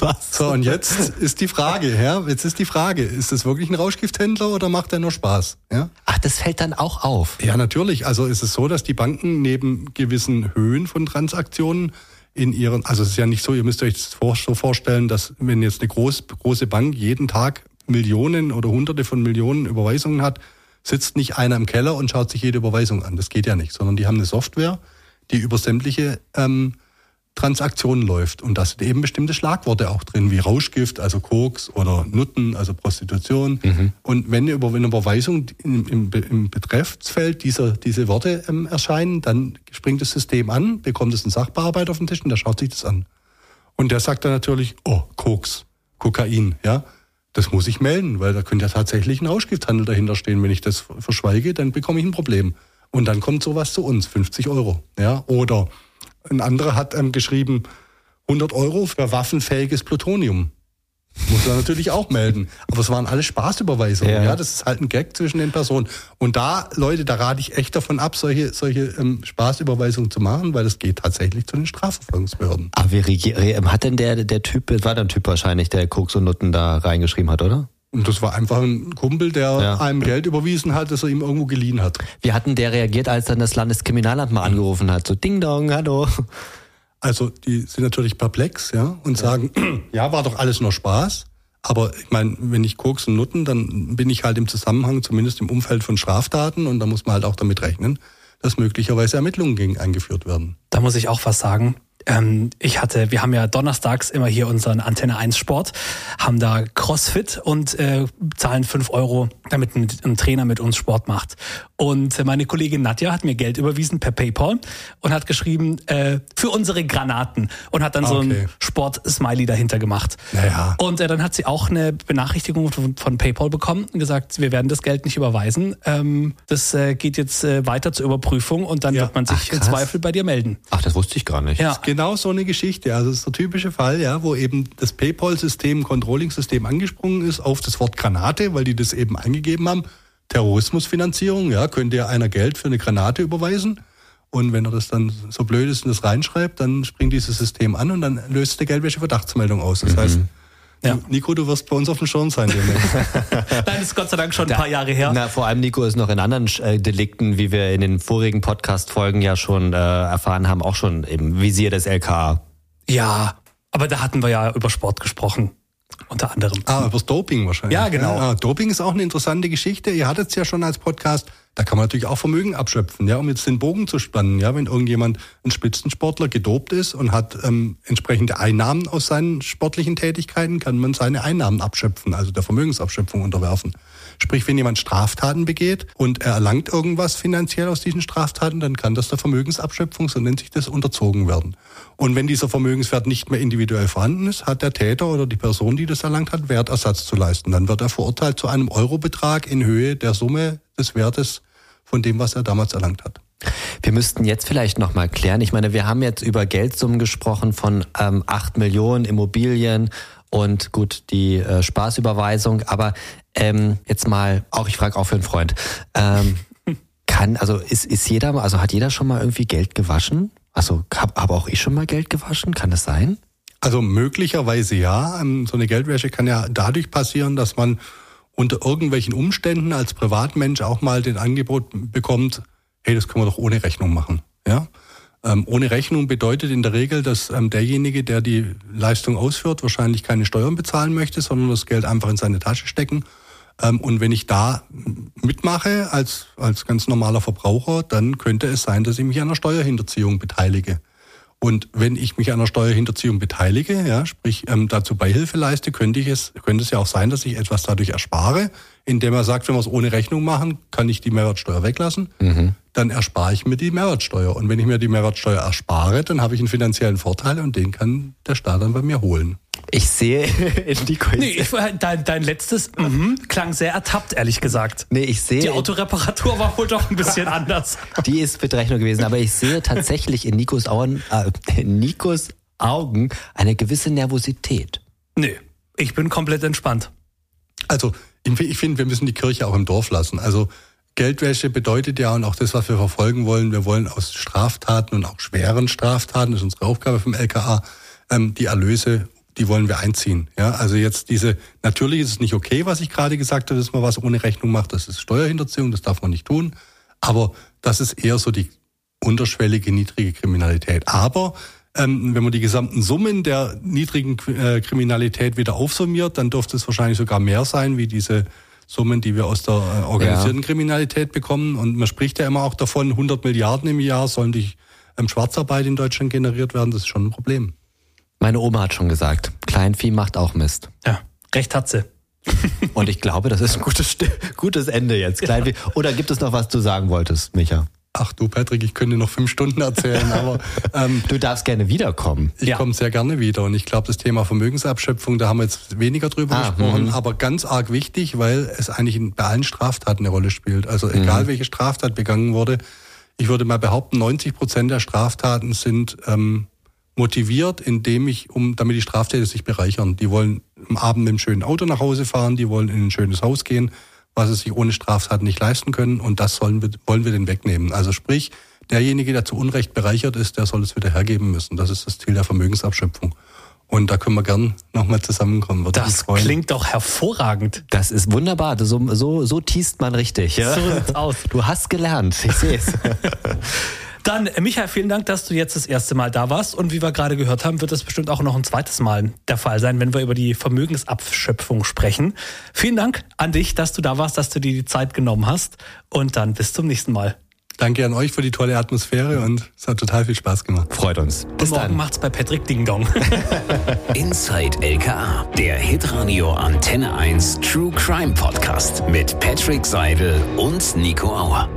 Speaker 4: Was? So, und jetzt ist die Frage, ja, jetzt ist die Frage, ist das wirklich ein Rauschgifthändler oder macht er nur Spaß? Ja?
Speaker 3: Ach, das fällt dann auch auf.
Speaker 4: Ja, natürlich. Also ist es so, dass die Banken neben gewissen Höhen von Transaktionen in ihren, also es ist ja nicht so, ihr müsst euch das so vorstellen, dass wenn jetzt eine groß, große Bank jeden Tag Millionen oder Hunderte von Millionen Überweisungen hat, sitzt nicht einer im Keller und schaut sich jede Überweisung an. Das geht ja nicht, sondern die haben eine Software, die über sämtliche ähm, Transaktionen läuft. Und da sind eben bestimmte Schlagworte auch drin, wie Rauschgift, also Koks oder Nutten, also Prostitution. Mhm. Und wenn über eine Überweisung im, im, im Betreffsfeld dieser, diese Worte ähm, erscheinen, dann springt das System an, bekommt es einen Sachbearbeiter auf den Tisch und der schaut sich das an. Und der sagt dann natürlich, oh, Koks, Kokain, ja. Das muss ich melden, weil da könnte ja tatsächlich ein Rauschgifthandel dahinter stehen. Wenn ich das verschweige, dann bekomme ich ein Problem. Und dann kommt sowas zu uns, 50 Euro. Ja? Oder ein anderer hat ähm, geschrieben, 100 Euro für waffenfähiges Plutonium. Muss er natürlich auch melden. Aber es waren alle Spaßüberweisungen. Ja. ja. das ist halt ein Gag zwischen den Personen. Und da, Leute, da rate ich echt davon ab, solche, solche ähm, Spaßüberweisungen zu machen, weil es geht tatsächlich zu den Strafverfolgungsbehörden.
Speaker 3: Aber wie hat denn der, der Typ, war der Typ wahrscheinlich, der Koks und Nutten da reingeschrieben hat, oder?
Speaker 4: Und das war einfach ein Kumpel, der ja. einem Geld überwiesen hat, das er ihm irgendwo geliehen hat.
Speaker 3: Wie hat denn der reagiert, als dann das Landeskriminalamt mal angerufen hat? So Ding Dong, hallo.
Speaker 4: Also die sind natürlich perplex, ja, und ja. sagen, ja, war doch alles nur Spaß. Aber ich meine, wenn ich Koks und Nutten, dann bin ich halt im Zusammenhang, zumindest im Umfeld von Straftaten, und da muss man halt auch damit rechnen, dass möglicherweise Ermittlungen gegen eingeführt werden.
Speaker 2: Da muss ich auch was sagen Ähm, ich hatte, wir haben ja donnerstags immer hier unseren Antenne 1 Sport, haben da Crossfit und äh, zahlen fünf Euro, damit ein, ein Trainer mit uns Sport macht. Und meine Kollegin Nadja hat mir Geld überwiesen per PayPal und hat geschrieben, äh, für unsere Granaten und hat dann okay. so ein Sport-Smiley dahinter gemacht.
Speaker 4: Naja.
Speaker 2: Und äh, dann hat sie auch eine Benachrichtigung von, von, PayPal bekommen und gesagt, wir werden das Geld nicht überweisen. Ähm, das äh, geht jetzt äh, weiter zur Überprüfung und dann ja. wird man sich Ach, im Zweifel bei dir melden.
Speaker 3: Ach, das wusste ich gar nicht.
Speaker 4: Ja. Genau so eine Geschichte. Also das ist der typische Fall, ja, wo eben das PayPal-System, Controlling-System angesprungen ist auf das Wort Granate, weil die das eben eingegeben haben. Terrorismusfinanzierung, ja, könnte ja einer Geld für eine Granate überweisen. Und wenn er das dann so blöd ist und das reinschreibt, dann springt dieses System an und dann löst der Geldwäsche-Verdachtsmeldung aus. Das mhm. heißt, ja. Nico, du wirst bei uns auf dem Schirm sein.
Speaker 2: Nein, das ist Gott sei Dank schon ein da, paar Jahre her.
Speaker 3: Na, vor allem Nico ist noch in anderen äh, Delikten, wie wir in den vorigen Podcast-Folgen ja schon äh, erfahren haben, auch schon im Visier des LKA.
Speaker 2: Ja, aber da hatten wir ja über Sport gesprochen. Unter anderem.
Speaker 4: Ah, über das Doping wahrscheinlich.
Speaker 2: Ja, genau. Ja,
Speaker 4: Doping ist auch eine interessante Geschichte. Ihr hattet es ja schon als Podcast. Da kann man natürlich auch Vermögen abschöpfen, ja, um jetzt den Bogen zu spannen. Ja, wenn irgendjemand ein Spitzensportler gedopt ist und hat ähm, entsprechende Einnahmen aus seinen sportlichen Tätigkeiten, kann man seine Einnahmen abschöpfen, also der Vermögensabschöpfung unterwerfen. Sprich, wenn jemand Straftaten begeht und er erlangt irgendwas finanziell aus diesen Straftaten, dann kann das der Vermögensabschöpfung, so nennt sich das, unterzogen werden. Und wenn dieser Vermögenswert nicht mehr individuell vorhanden ist, hat der Täter oder die Person, die das erlangt hat, Wertersatz zu leisten. Dann wird er verurteilt zu einem Eurobetrag in Höhe der Summe des Wertes von dem, was er damals erlangt hat.
Speaker 3: Wir müssten jetzt vielleicht noch mal klären. Ich meine, wir haben jetzt über Geldsummen gesprochen von ähm, 8 Millionen Immobilien und gut die äh, Spaßüberweisung. Aber ähm, jetzt mal, auch ich frage auch für einen Freund, ähm, kann also ist ist jeder also hat jeder schon mal irgendwie Geld gewaschen? Also habe hab auch ich schon mal Geld gewaschen? Kann das sein?
Speaker 4: Also möglicherweise ja. Ähm, so eine Geldwäsche kann ja dadurch passieren, dass man unter irgendwelchen Umständen als Privatmensch auch mal den Angebot bekommt, hey, das können wir doch ohne Rechnung machen. Ja? Ähm, ohne Rechnung bedeutet in der Regel, dass ähm, derjenige, der die Leistung ausführt, wahrscheinlich keine Steuern bezahlen möchte, sondern das Geld einfach in seine Tasche stecken. Ähm, und wenn ich da mitmache als, als ganz normaler Verbraucher, dann könnte es sein, dass ich mich an einer Steuerhinterziehung beteilige. Und wenn ich mich an einer Steuerhinterziehung beteilige, ja, sprich ähm, dazu Beihilfe leiste, könnte ich es, könnte es ja auch sein, dass ich etwas dadurch erspare, indem er sagt, wenn wir es ohne Rechnung machen, kann ich die Mehrwertsteuer weglassen. Mhm. Dann erspare ich mir die Mehrwertsteuer. Und wenn ich mir die Mehrwertsteuer erspare, dann habe ich einen finanziellen Vorteil und den kann der Staat dann bei mir holen.
Speaker 3: Ich sehe in die.
Speaker 2: Nee, ich, dein, dein letztes mhm, klang sehr ertappt, ehrlich gesagt.
Speaker 3: Nee, ich sehe.
Speaker 2: Die Autoreparatur war wohl doch ein bisschen anders.
Speaker 3: Die ist mit Rechnung gewesen, aber ich sehe tatsächlich in Nikos, Augen, äh, in Nikos Augen eine gewisse Nervosität.
Speaker 2: Nö, ich bin komplett entspannt.
Speaker 4: Also, ich finde, wir müssen die Kirche auch im Dorf lassen. Also, Geldwäsche bedeutet ja, und auch das, was wir verfolgen wollen, wir wollen aus Straftaten und auch schweren Straftaten, das ist unsere Aufgabe vom LKA, ähm, die Erlöse die wollen wir einziehen. Ja, also jetzt diese, natürlich ist es nicht okay, was ich gerade gesagt habe, dass man was ohne Rechnung macht. Das ist Steuerhinterziehung, das darf man nicht tun. Aber das ist eher so die unterschwellige, niedrige Kriminalität. Aber ähm, wenn man die gesamten Summen der niedrigen äh, Kriminalität wieder aufsummiert, dann dürfte es wahrscheinlich sogar mehr sein, wie diese Summen, die wir aus der äh, organisierten ja. Kriminalität bekommen. Und man spricht ja immer auch davon, 100 Milliarden im Jahr sollen durch ähm, Schwarzarbeit in Deutschland generiert werden. Das ist schon ein Problem.
Speaker 3: Meine Oma hat schon gesagt, Kleinvieh macht auch Mist.
Speaker 2: Ja, recht hat sie.
Speaker 3: Und ich glaube, das ist ein gutes, gutes Ende jetzt. Kleinvieh. Oder gibt es noch was du sagen wolltest, Micha?
Speaker 4: Ach du, Patrick, ich könnte noch fünf Stunden erzählen, aber
Speaker 3: ähm, du darfst gerne wiederkommen.
Speaker 4: Ich ja. komme sehr gerne wieder und ich glaube, das Thema Vermögensabschöpfung, da haben wir jetzt weniger drüber ah, gesprochen, mh. aber ganz arg wichtig, weil es eigentlich bei allen Straftaten eine Rolle spielt. Also egal, mhm. welche Straftat begangen wurde, ich würde mal behaupten, 90 Prozent der Straftaten sind ähm, motiviert, indem ich, um, damit die Straftäter sich bereichern. Die wollen am Abend mit einem schönen Auto nach Hause fahren, die wollen in ein schönes Haus gehen, was sie sich ohne Straftaten nicht leisten können und das sollen wir, wollen wir den wegnehmen. Also sprich, derjenige, der zu Unrecht bereichert ist, der soll es wieder hergeben müssen. Das ist das Ziel der Vermögensabschöpfung. Und da können wir gern nochmal zusammenkommen.
Speaker 2: Würde das klingt doch hervorragend.
Speaker 3: Das ist wunderbar. So, so, so tiest man richtig. Ja? So sieht's aus. Du hast gelernt. Ich sehe es.
Speaker 2: Dann, äh, Michael, vielen Dank, dass du jetzt das erste Mal da warst. Und wie wir gerade gehört haben, wird das bestimmt auch noch ein zweites Mal der Fall sein, wenn wir über die Vermögensabschöpfung sprechen. Vielen Dank an dich, dass du da warst, dass du dir die Zeit genommen hast. Und dann bis zum nächsten Mal.
Speaker 4: Danke an euch für die tolle Atmosphäre und es hat total viel Spaß gemacht.
Speaker 3: Freut uns.
Speaker 2: Bis und morgen dann. macht's bei Patrick Ding Dong.
Speaker 1: Inside LKA, der Hitradio Antenne 1 True Crime Podcast mit Patrick Seidel und Nico Auer.